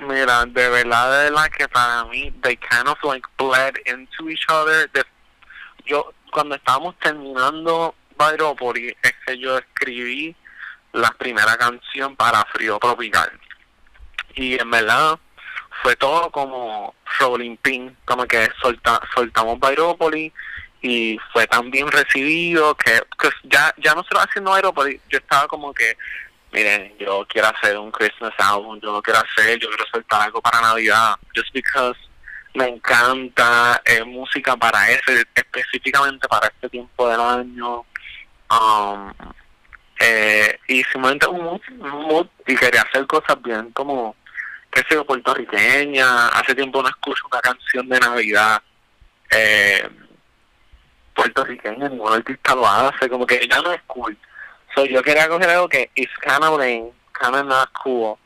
Mira, de verdad, de verdad que para mí, they kind of like bled into each other. De- yo, cuando estábamos terminando Bairopolis, es que yo escribí la primera canción para Frío Tropical. Y en verdad, fue todo como rolling pin, como que solta, soltamos Bairopolis y fue tan bien recibido que, que ya, ya nosotros haciendo Bairopolis, yo estaba como que miren, yo quiero hacer un Christmas album, yo lo quiero hacer, yo quiero soltar algo para Navidad, just because me encanta, es música para ese, específicamente para este tiempo del año. Um, eh, y simplemente un mood, un mood, y quería hacer cosas bien como, qué sé yo, puertorriqueña. Hace tiempo no escucho una canción de Navidad eh, puertorriqueña, ningún artista lo hace, como que ya no es cool. So, yo quería coger algo que es kind of lame, not cool,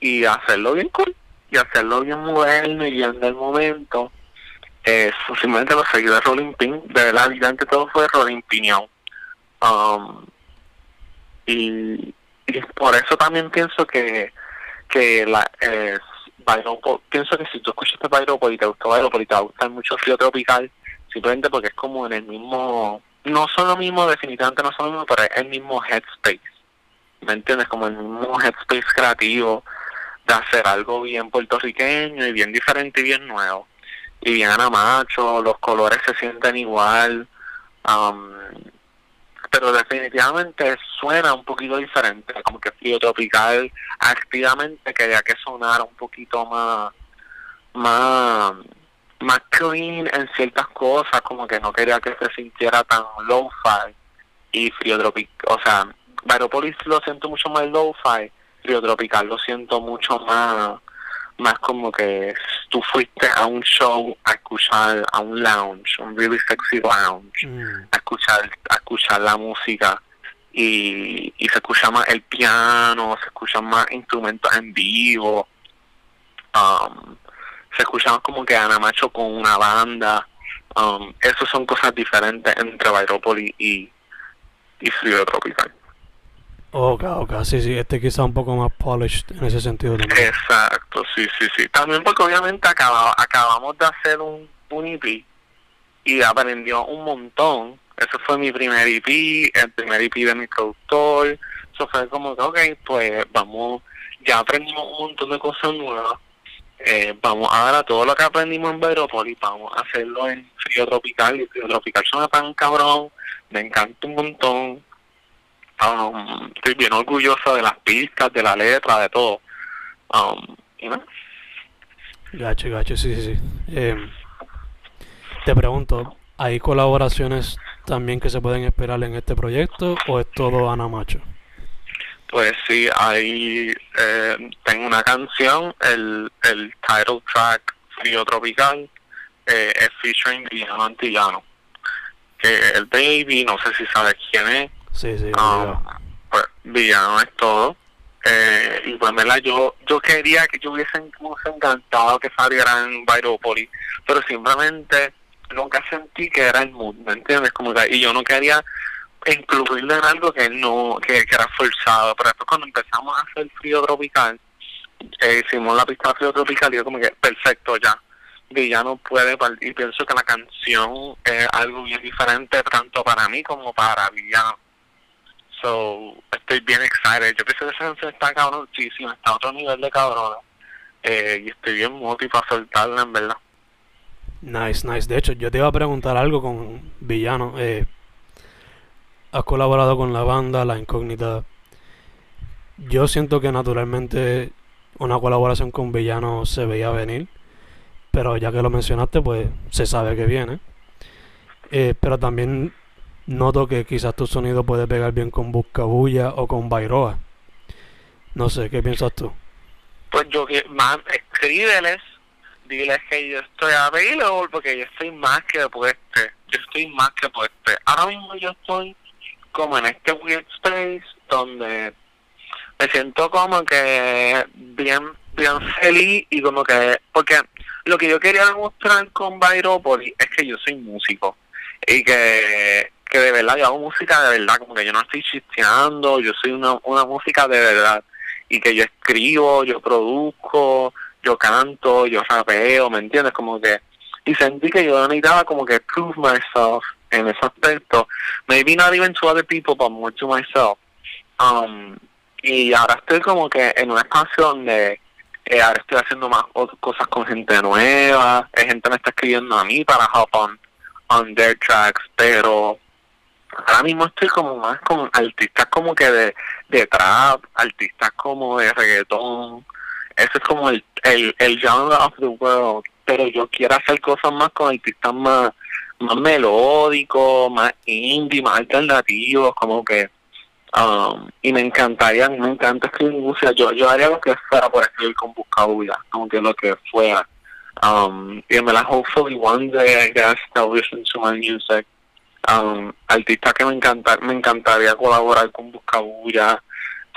y hacerlo bien cool, y hacerlo bien moderno y bien del momento. Eh, simplemente lo seguí de Rolling Pin, de verdad, y antes todo fue Rolling Pinion. Um, y, y por eso también pienso que que la eh, pienso que si tú escuchaste Byropol y te gustó gustar mucho Frío Tropical, simplemente porque es como en el mismo, no son lo mismo, definitivamente no son lo mismo, pero es el mismo headspace, ¿me entiendes? Como el mismo headspace creativo de hacer algo bien puertorriqueño y bien diferente y bien nuevo, y bien anamacho, los colores se sienten igual, um, pero definitivamente suena un poquito diferente, como que Frío Tropical activamente quería que sonara un poquito más, más, más clean en ciertas cosas, como que no quería que se sintiera tan low-fi y Frío Tropical, o sea, Baropolis lo siento mucho más low-fi, Frío Tropical lo siento mucho más más como que tú fuiste a un show a escuchar a un lounge, un really sexy lounge, mm. a escuchar a escuchar la música y, y se escucha más el piano, se escuchan más instrumentos en vivo, um, se escucha más como que Ana Macho con una banda, um, eso son cosas diferentes entre Bairópolis y, y Tropical. Ok, ok, sí, sí, este quizá un poco más polished en ese sentido también. Exacto, sí, sí, sí. También porque obviamente acabamos, acabamos de hacer un, un EP y aprendió un montón. Ese fue mi primer EP, el primer EP de mi productor. Eso fue como que, ok, pues vamos, ya aprendimos un montón de cosas nuevas. Eh, vamos ahora todo lo que aprendimos en Verópolis, vamos a hacerlo en Frío Tropical. Y Frío Tropical suena tan cabrón, me encanta un montón Um, estoy bien orgulloso de las pistas, de la letra, de todo. Um, Gacho, gacho, sí, sí, sí. Eh, te pregunto, ¿hay colaboraciones también que se pueden esperar en este proyecto o es todo Ana Macho? Pues sí, hay, eh, tengo una canción, el, el title track Frío Tropical, eh, es featuring Guillermo Antillano, que el baby, no sé si sabes quién es, Sí, sí. Ah, pues villano es todo. Eh, y pues, ¿verdad? Yo, yo quería que yo hubiese encantado que saliera en Byropolis, pero simplemente nunca sentí que era el mood, ¿me entiendes? Como que, y yo no quería incluirle en algo que no que, era forzado. Pero después cuando empezamos a hacer frío tropical, eh, hicimos la pista de frío tropical y yo como que, perfecto, ya. Villano puede y pienso que la canción es algo bien diferente tanto para mí como para Villano So, estoy bien excited. Yo pienso que esa canción está cabronísima, está a otro nivel de cabrona. Eh, y estoy bien motivado a soltarla, en verdad. Nice, nice. De hecho, yo te iba a preguntar algo con Villano. Eh, has colaborado con la banda, La Incógnita. Yo siento que naturalmente una colaboración con Villano se veía venir. Pero ya que lo mencionaste, pues se sabe que viene. Eh, pero también noto que quizás tu sonido puede pegar bien con Buscabulla o con Bairoa. No sé, ¿qué piensas tú? Pues yo que más escríbeles, diles que yo estoy available porque yo estoy más que pueste, yo estoy más que pueste. Ahora mismo yo estoy como en este weird space donde me siento como que bien bien feliz y como que porque lo que yo quería demostrar con Bairopolis es que yo soy músico y que que de verdad yo hago música de verdad, como que yo no estoy chisteando, yo soy una, una música de verdad y que yo escribo, yo produzco, yo canto, yo rapeo, ¿me entiendes? Como que y sentí que yo necesitaba como que prove myself en ese aspecto, maybe not even to other people, but more to myself. Um, y ahora estoy como que en una espacio donde eh, ahora estoy haciendo más cosas con gente nueva, eh, gente me está escribiendo a mí para on, on their tracks, pero ahora mismo estoy como más con artistas como que de, de trap, artistas como de reggaetón. Ese es como el, el, el genre of the world pero yo quiero hacer cosas más con artistas más, más melódicos, más indie, más alternativos, como que um, y me encantaría, me encanta escribir música, yo, yo haría lo que fuera por escribir con Buscabulla, aunque lo que fuera. Um, y me la hopefully one day I guess I'll listen to my music. Um, artista que me encanta, me encantaría colaborar con Buscabulla,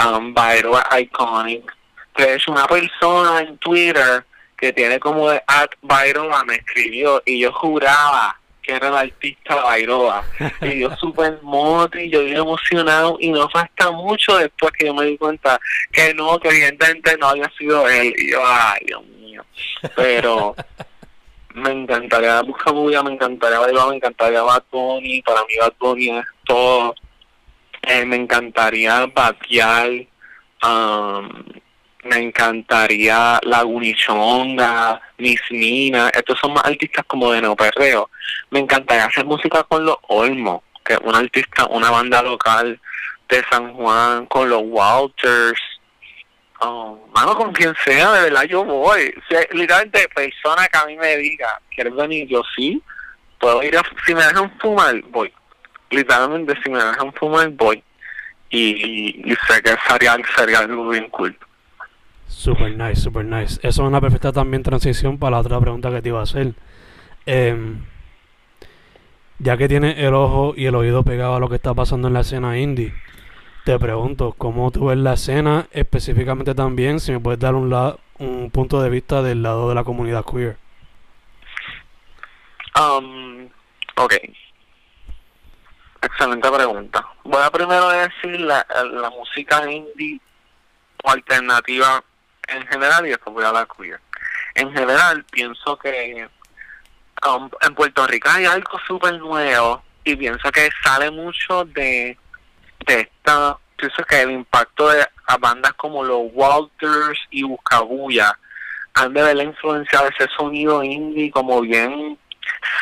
um, Byro Iconic, que es una persona en Twitter que tiene como de at Bairoa me escribió y yo juraba que era el artista Bairoa y yo súper moti, yo bien emocionado y no falta mucho después que yo me di cuenta que no, que evidentemente no había sido él. Y yo, ay Dios mío, pero me encantaría buscar me encantaría Bairoa, me encantaría Bad Bunny, para mí Bad Bunny es todo, eh, me encantaría batear um, me encantaría Lagunichonga, Miss Nina, estos son más artistas como de neoperreo. Me encantaría hacer música con los Olmos, que es una artista, una banda local de San Juan, con los Walters. Mano, con quien sea, de verdad yo voy. literalmente, persona que a mí me diga, ¿quieres venir? Yo sí. Puedo ir a, si me dejan fumar, voy. Literalmente, si me dejan fumar, voy. Y, sé que sería, algo bien cool. Super nice, super nice. Eso es una perfecta también transición para la otra pregunta que te iba a hacer. Em, ya que tienes el ojo y el oído pegado a lo que está pasando en la escena indie, te pregunto, ¿cómo tú ves la escena específicamente también? Si me puedes dar un, un punto de vista del lado de la comunidad queer. Um, ok. Excelente pregunta. Voy a primero decir la, la música indie o alternativa en general y después voy a la queer. En general, pienso que um, en Puerto Rico hay algo súper nuevo y pienso que sale mucho de, de esta, pienso que el impacto de a bandas como los Walters y Buscabulla han de ver la influencia de ese sonido indie como bien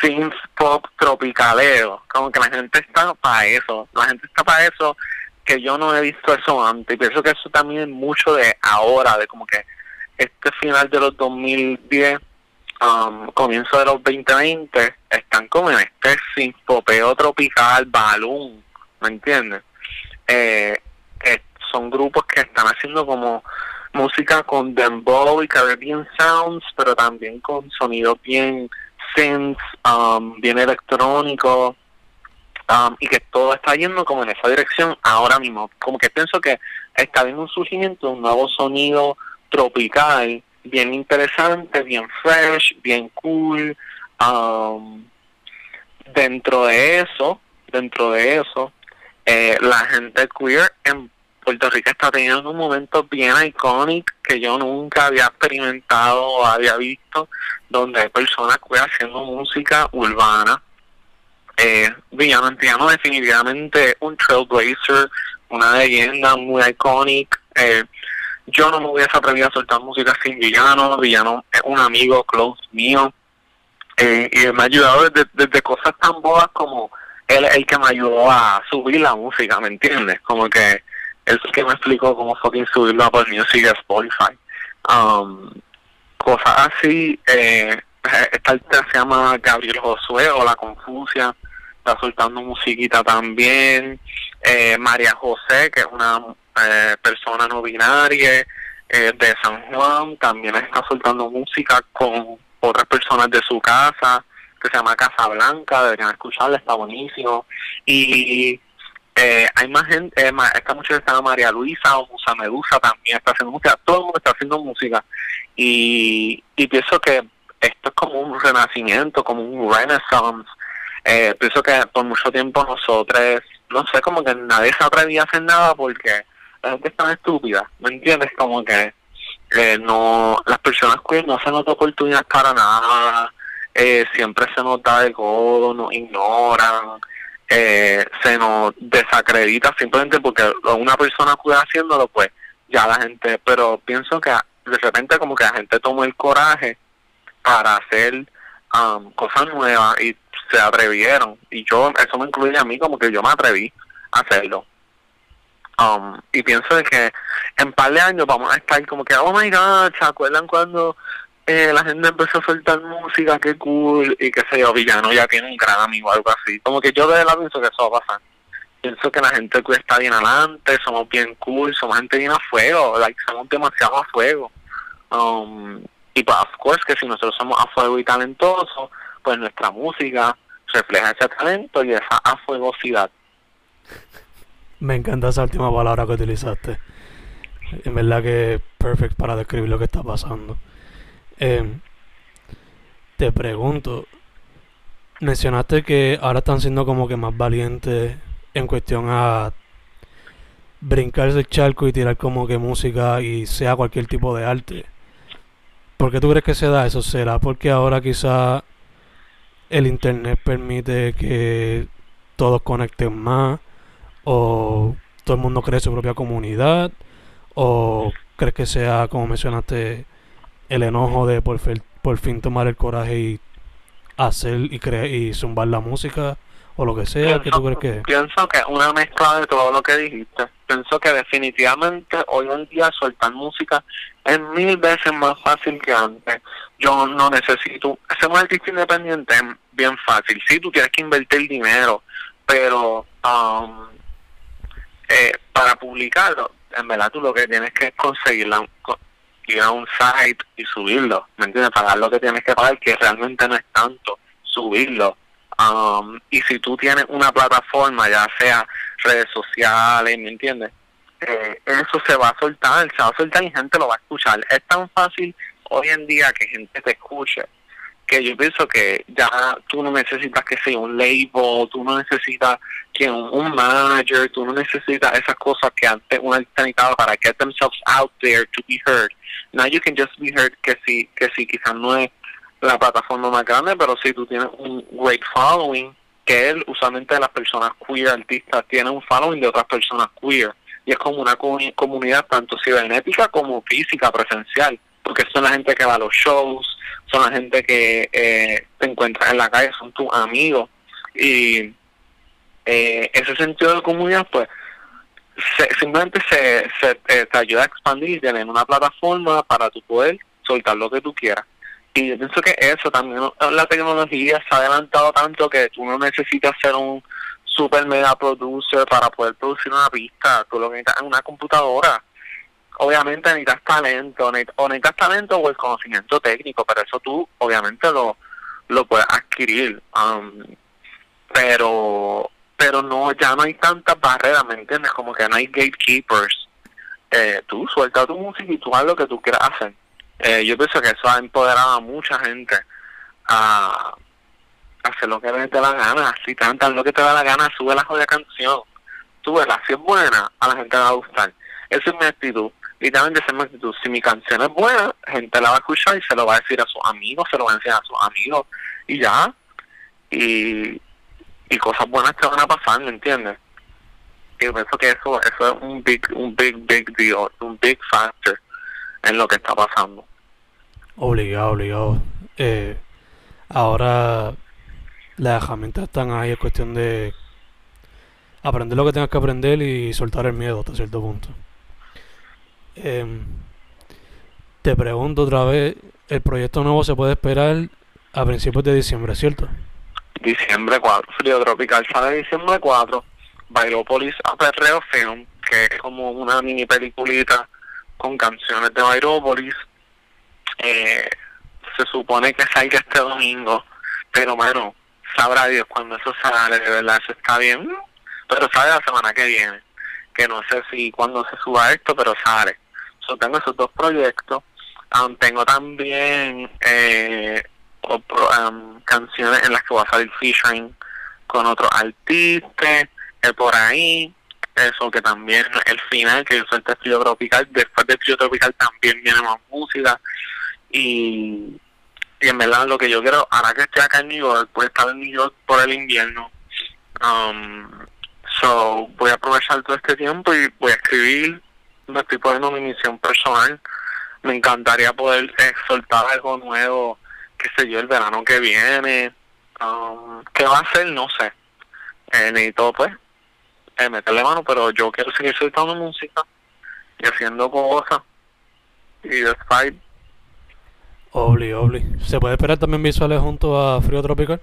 synth pop tropicalero, como que la gente está para eso, la gente está para eso que yo no he visto eso antes. Y pienso que eso también es mucho de ahora, de como que este final de los 2010, um, comienzo de los 2020, están como en este sinfopeo tropical, balloon, ¿me entiendes? Eh, son grupos que están haciendo como música con dembow y Caribbean sounds, pero también con sonidos bien synths, um, bien electrónicos Um, y que todo está yendo como en esa dirección ahora mismo. Como que pienso que está viendo un surgimiento un nuevo sonido tropical, bien interesante, bien fresh, bien cool. Um, dentro de eso, dentro de eso, eh, la gente queer en Puerto Rico está teniendo un momento bien icónico que yo nunca había experimentado o había visto, donde hay personas queer haciendo música urbana eh, Villano Antiano definitivamente un trailblazer, una leyenda muy icónica. Eh, yo no me hubiese atrevido a soltar música sin Villano. Villano es un amigo close mío eh, y me ha ayudado desde, cosas tan boas como él el que me ayudó a subir la música, ¿me entiendes? Como que él es el que me explicó cómo fucking subirlo a por Music Spotify. Um, cosas así. Eh, esta artista se llama Gabriel Josué o La Confusia está soltando musiquita también. Eh, María José, que es una eh, persona no binaria eh, de San Juan, también está soltando música con otras personas de su casa, que se llama Casa Blanca, deberían escucharla, está buenísimo. Y hay más gente, esta muchacha se llama María Luisa o Musa Medusa también está haciendo música, todo el mundo está haciendo música. Y, y pienso que esto es como un renacimiento, como un renaissance eh, pienso que por mucho tiempo nosotros, no sé, como que nadie se atrevía a hacer nada porque la gente es tan estúpida, ¿me entiendes? Como que eh, no las personas queer no nos da oportunidad para nada, eh, siempre se nos da de codo, nos ignoran, eh, se nos desacredita simplemente porque una persona queer haciéndolo, pues ya la gente, pero pienso que de repente como que la gente tomó el coraje para hacer um, cosas nuevas y se atrevieron. Y yo eso me incluye a mí como que yo me atreví a hacerlo. Um, y pienso de que en par de años vamos a estar como que oh my god se acuerdan cuando eh, la gente empezó a soltar música, qué cool, y qué sé yo, Villano ya tiene un gran amigo algo así. Como que yo de verdad pienso que eso va a pasar. Pienso que la gente está bien adelante, somos bien cool, somos gente bien a fuego, like, somos demasiado a fuego. Um, y pues, of course, que si nosotros somos a fuego y talentosos, pues nuestra música refleja ese talento y esa afuegosidad. Me encanta esa última palabra que utilizaste. En verdad que es perfect para describir lo que está pasando. Eh, te pregunto, mencionaste que ahora están siendo como que más valientes en cuestión a brincarse el charco y tirar como que música y sea cualquier tipo de arte. ¿Por qué tú crees que se da eso? ¿Será porque ahora quizá el internet permite que todos conecten más? ¿O todo el mundo cree su propia comunidad? ¿O crees que sea, como mencionaste, el enojo de por, por fin tomar el coraje y hacer y crear y zumbar la música? o lo que sea que tú crees que pienso que una mezcla de todo lo que dijiste. Pienso que definitivamente hoy en día soltar música es mil veces más fácil que antes. Yo no necesito ser un artista independiente es bien fácil. Sí tú tienes que invertir dinero pero um, eh, para publicarlo en verdad tú lo que tienes que es conseguirla ir a un site y subirlo ¿me entiendes? pagar lo que tienes que pagar que realmente no es tanto subirlo Um, y si tú tienes una plataforma, ya sea redes sociales, ¿me entiendes? Eh, eso se va a soltar, se va a soltar y gente lo va a escuchar. Es tan fácil hoy en día que gente te escuche que yo pienso que ya tú no necesitas que sea un label, tú no necesitas que un, manager, tú no necesitas esas cosas que antes una necesitaba para get themselves out there to be heard. Now you can just be heard que si, que si quizás no es la plataforma más grande, pero si tú tienes un great following, que él, usualmente las personas queer artistas tienen un following de otras personas queer, y es como una comunidad tanto cibernética como física, presencial, porque son la gente que va a los shows, son la gente que eh, te encuentras en la calle, son tus amigos, y eh, ese sentido de comunidad, pues, simplemente se, se eh, te ayuda a expandir y tener una plataforma para tu poder soltar lo que tú quieras. Y yo pienso que eso también, la tecnología se ha adelantado tanto que tú no necesitas ser un super mega producer para poder producir una pista, tú lo necesitas es una computadora. Obviamente necesitas talento, o necesitas talento o el conocimiento técnico, pero eso tú obviamente lo, lo puedes adquirir. Um, pero pero no, ya no hay tantas barreras, ¿me entiendes? Como que no hay gatekeepers. Eh, tú suelta tu música y tú haz lo que tú quieras hacer. Eh, yo pienso que eso ha empoderado a mucha gente a hacer lo que te da la gana, si cantan lo que te da la gana, sube la joya canción, súbela, si es buena, a la gente le va a gustar. Esa es mi actitud, literalmente esa es mi actitud. Si mi canción es buena, gente la va a escuchar y se lo va a decir a sus amigos, se lo va a decir a sus amigos, y ya, y, y cosas buenas te van a pasar, ¿me entiendes? Y yo pienso que eso, eso es un big, un big, big deal, un big factor en lo que está pasando. Obligado, obligado. Eh, ahora las herramientas están ahí, es cuestión de aprender lo que tengas que aprender y soltar el miedo hasta cierto punto. Em, te pregunto otra vez, el proyecto nuevo se puede esperar a principios de diciembre, ¿cierto? Diciembre 4, Frío Tropical sale diciembre 4, Bailopolis Aperreo Film, que es como una mini peliculita con canciones de Bairopolis eh, se supone que salga este domingo, pero bueno, sabrá Dios cuando eso sale, de verdad, eso está bien, pero sale la semana que viene, que no sé si cuando se suba esto, pero sale. Yo tengo esos dos proyectos, tengo también eh, canciones en las que voy a salir featuring con otros artistas, eh, por ahí, eso que también el final que yo soy el frío tropical después del frío tropical también viene más música. Y, y en verdad lo que yo quiero, ahora que estoy acá en New York, voy a estar en New York por el invierno. Um, so, voy a aprovechar todo este tiempo y voy a escribir, me estoy poniendo mi misión personal. Me encantaría poder eh, soltar algo nuevo, qué sé yo, el verano que viene. Um, ¿Qué va a ser? No sé. Eh, necesito, pues, eh, meterle mano, pero yo quiero seguir soltando música y haciendo cosas. Y despite Obli, obli. ¿Se puede esperar también visuales junto a Frío Tropical?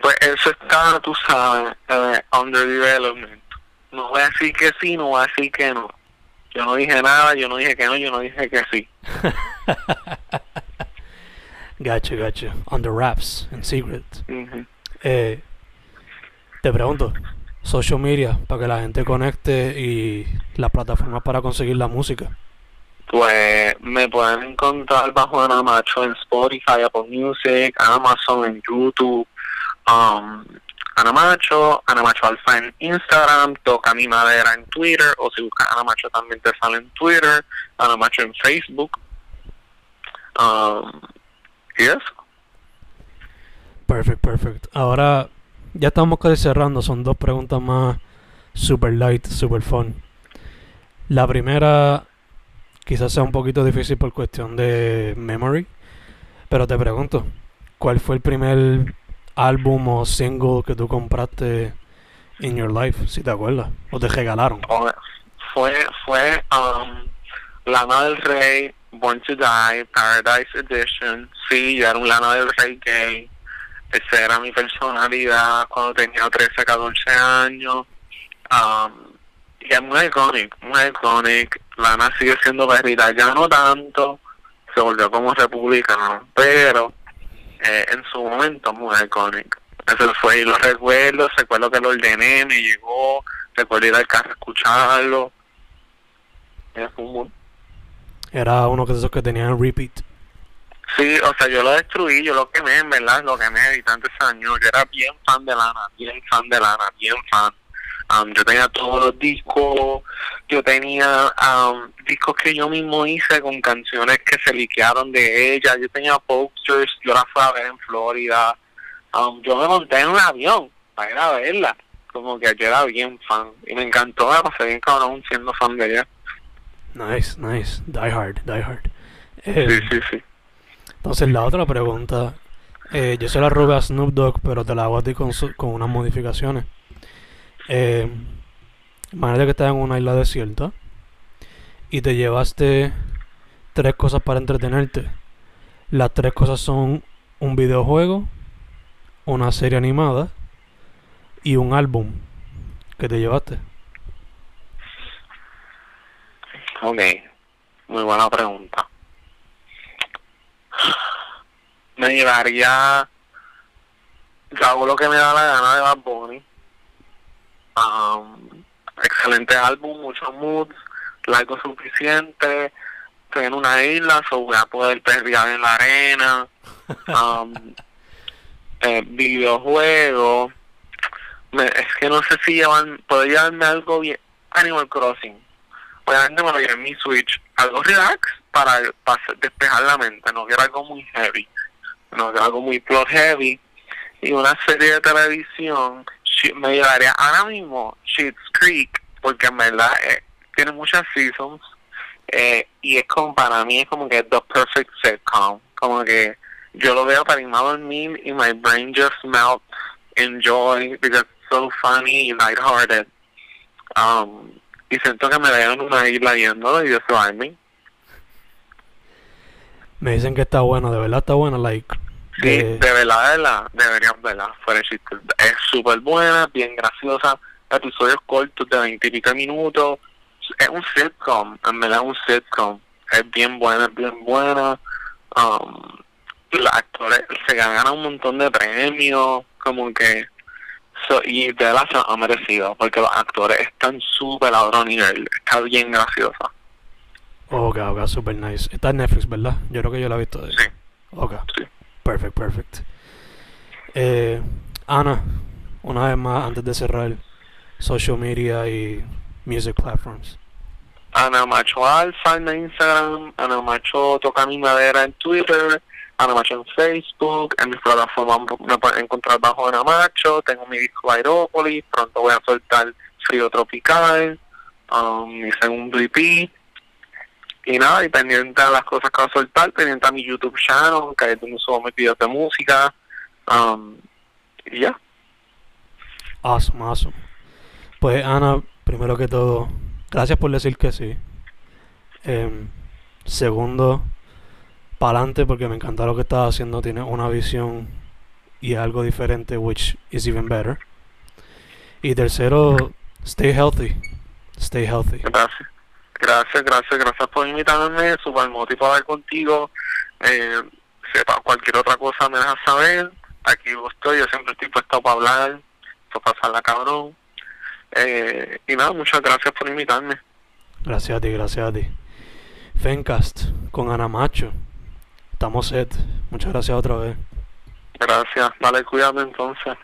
Pues eso está, tú sabes, eh, under development. No voy a decir que sí, no voy a decir que no. Yo no dije nada, yo no dije que no, yo no dije que sí. Gotcha, gotcha. Under wraps, in secret. Ujú. Eh, te pregunto, social media, para que la gente conecte y las plataformas para conseguir la música. Pues me pueden encontrar bajo Ana Macho en Spotify, Apple Music, Amazon, en YouTube. Um, Ana Macho, Ana Macho Alfa en Instagram, Toca Mi Madera en Twitter, o si buscas Ana Macho también te sale en Twitter, Ana Macho en Facebook. Um, y eso. Perfect, perfect. Ahora ya estamos casi cerrando, son dos preguntas más super light, super fun. La primera quizás sea un poquito difícil por cuestión de memory, pero te pregunto, ¿cuál fue el primer álbum o single que tú compraste in your life, si te acuerdas? ¿O te regalaron? O- Fue, fue um, Lana del Rey, Born to Die, Paradise Edition. Sí, yo era un Lana del Rey gay. Esa era mi personalidad cuando tenía 13, 14 años. Um, y es muy iconic, muy iconic. Lana sigue siendo perrita, ya no tanto. Se volvió como republicano, pero eh, en su momento muy iconic. Eso fue, y lo recuerdo, recuerdo que lo ordené, me llegó, recuerdo ir al carro a escucharlo. Era un Era uno de esos que tenían repeat. Sí, o sea, yo lo destruí, yo lo quemé, en verdad, lo quemé de tantos años. Yo era bien fan de Lana, bien fan de Lana, bien fan. Um, yo tenía todos los discos, yo tenía um, discos que yo mismo hice con canciones que se liquearon de ella, yo tenía posters, yo la fui a ver en Florida, um, yo me monté en un avión para ir a verla, como que yo era bien fan, y me encantó, me pasé bien cabrón siendo fan de ella. Nice, nice. Die hard, die hard. Eh, Sí, sí, sí. Entonces la otra pregunta, eh, yo se la robé a Snoop Dogg, pero te la hago a ti con, su- con unas modificaciones. Eh, imagínate que estás en una isla desierta y te llevaste tres cosas para entretenerte. Las tres cosas son un videojuego, una serie animada y un álbum que te llevaste. Ok, muy buena pregunta. Me llevaría. Yo lo que me da la gana de Bad Bunny. Um, excelente álbum, muchos moods, largo suficiente. Estoy en una isla, so voy a poder perrear en la arena. Um, eh, videojuego. Me- es que no sé si llevan, puedo llevarme algo bien. Animal Crossing obviamente me lo llevé en mi Switch, algo relax para, para despejar la mente, no quiero algo muy heavy, no quiero algo muy plot heavy, y una serie de televisión, me llevaría ahora mismo Schitt's Creek, porque en verdad eh, tiene muchas seasons, eh, y es como para mí es como que the perfect sitcom, como que yo lo veo para dormir y my brain just melts in joy because it's so funny y lighthearted. Um, y siento que me en una isla yéndolo y yo soy. Me dicen que está bueno, de verdad está bueno, like. Sí, de- de verdad, de verdad, deberían verla. Es súper buena, bien graciosa, episodios cortos de 20 y pico minutos. Es un sitcom, en verdad es un sitcom. Es bien buena, es bien buena. Um, los actores se ganan un montón de premios, como que... So, y de lo ha merecido, porque los actores están súper a otro nivel. Está bien graciosa. Ok, ok, super nice. Está en Netflix, ¿verdad? Yo creo que yo la he visto. De... Sí. Ok, Sí. Perfect, perfect. Eh, Ana, una vez más, antes de cerrar, social media y music platforms. Ana Macho Alfa en Instagram, Ana Macho Toca Mi Madera en Twitter, Ana Macho en Facebook, en mis plataformas me encontrar bajo Ana Macho, tengo mi disco Aerópolis, pronto voy a soltar Frío Tropical, um, mi segundo EP, y nada, y pendiente a las cosas que voy a soltar, pendiente a mi YouTube channel, que es donde subo mis videos de música, um, y ya. Awesome, awesome. Pues Ana, primero que todo, gracias por decir que sí. Em, segundo, para adelante porque me encanta lo que estás haciendo. Tienes una visión y algo diferente, which is even better. Y tercero, stay healthy. Stay healthy. Gracias. Gracias, gracias, gracias por invitarme. Super motivado contigo. Eh, sepa cualquier otra cosa me dejas saber. Aquí estoy, yo siempre estoy puesto para hablar, para pasarla cabrón. Eh, y nada, muchas gracias por invitarme. Gracias a ti, gracias a ti. Fencast con Ana Macho. Estamos set. Muchas gracias otra vez. Gracias. Dale, cuídate entonces.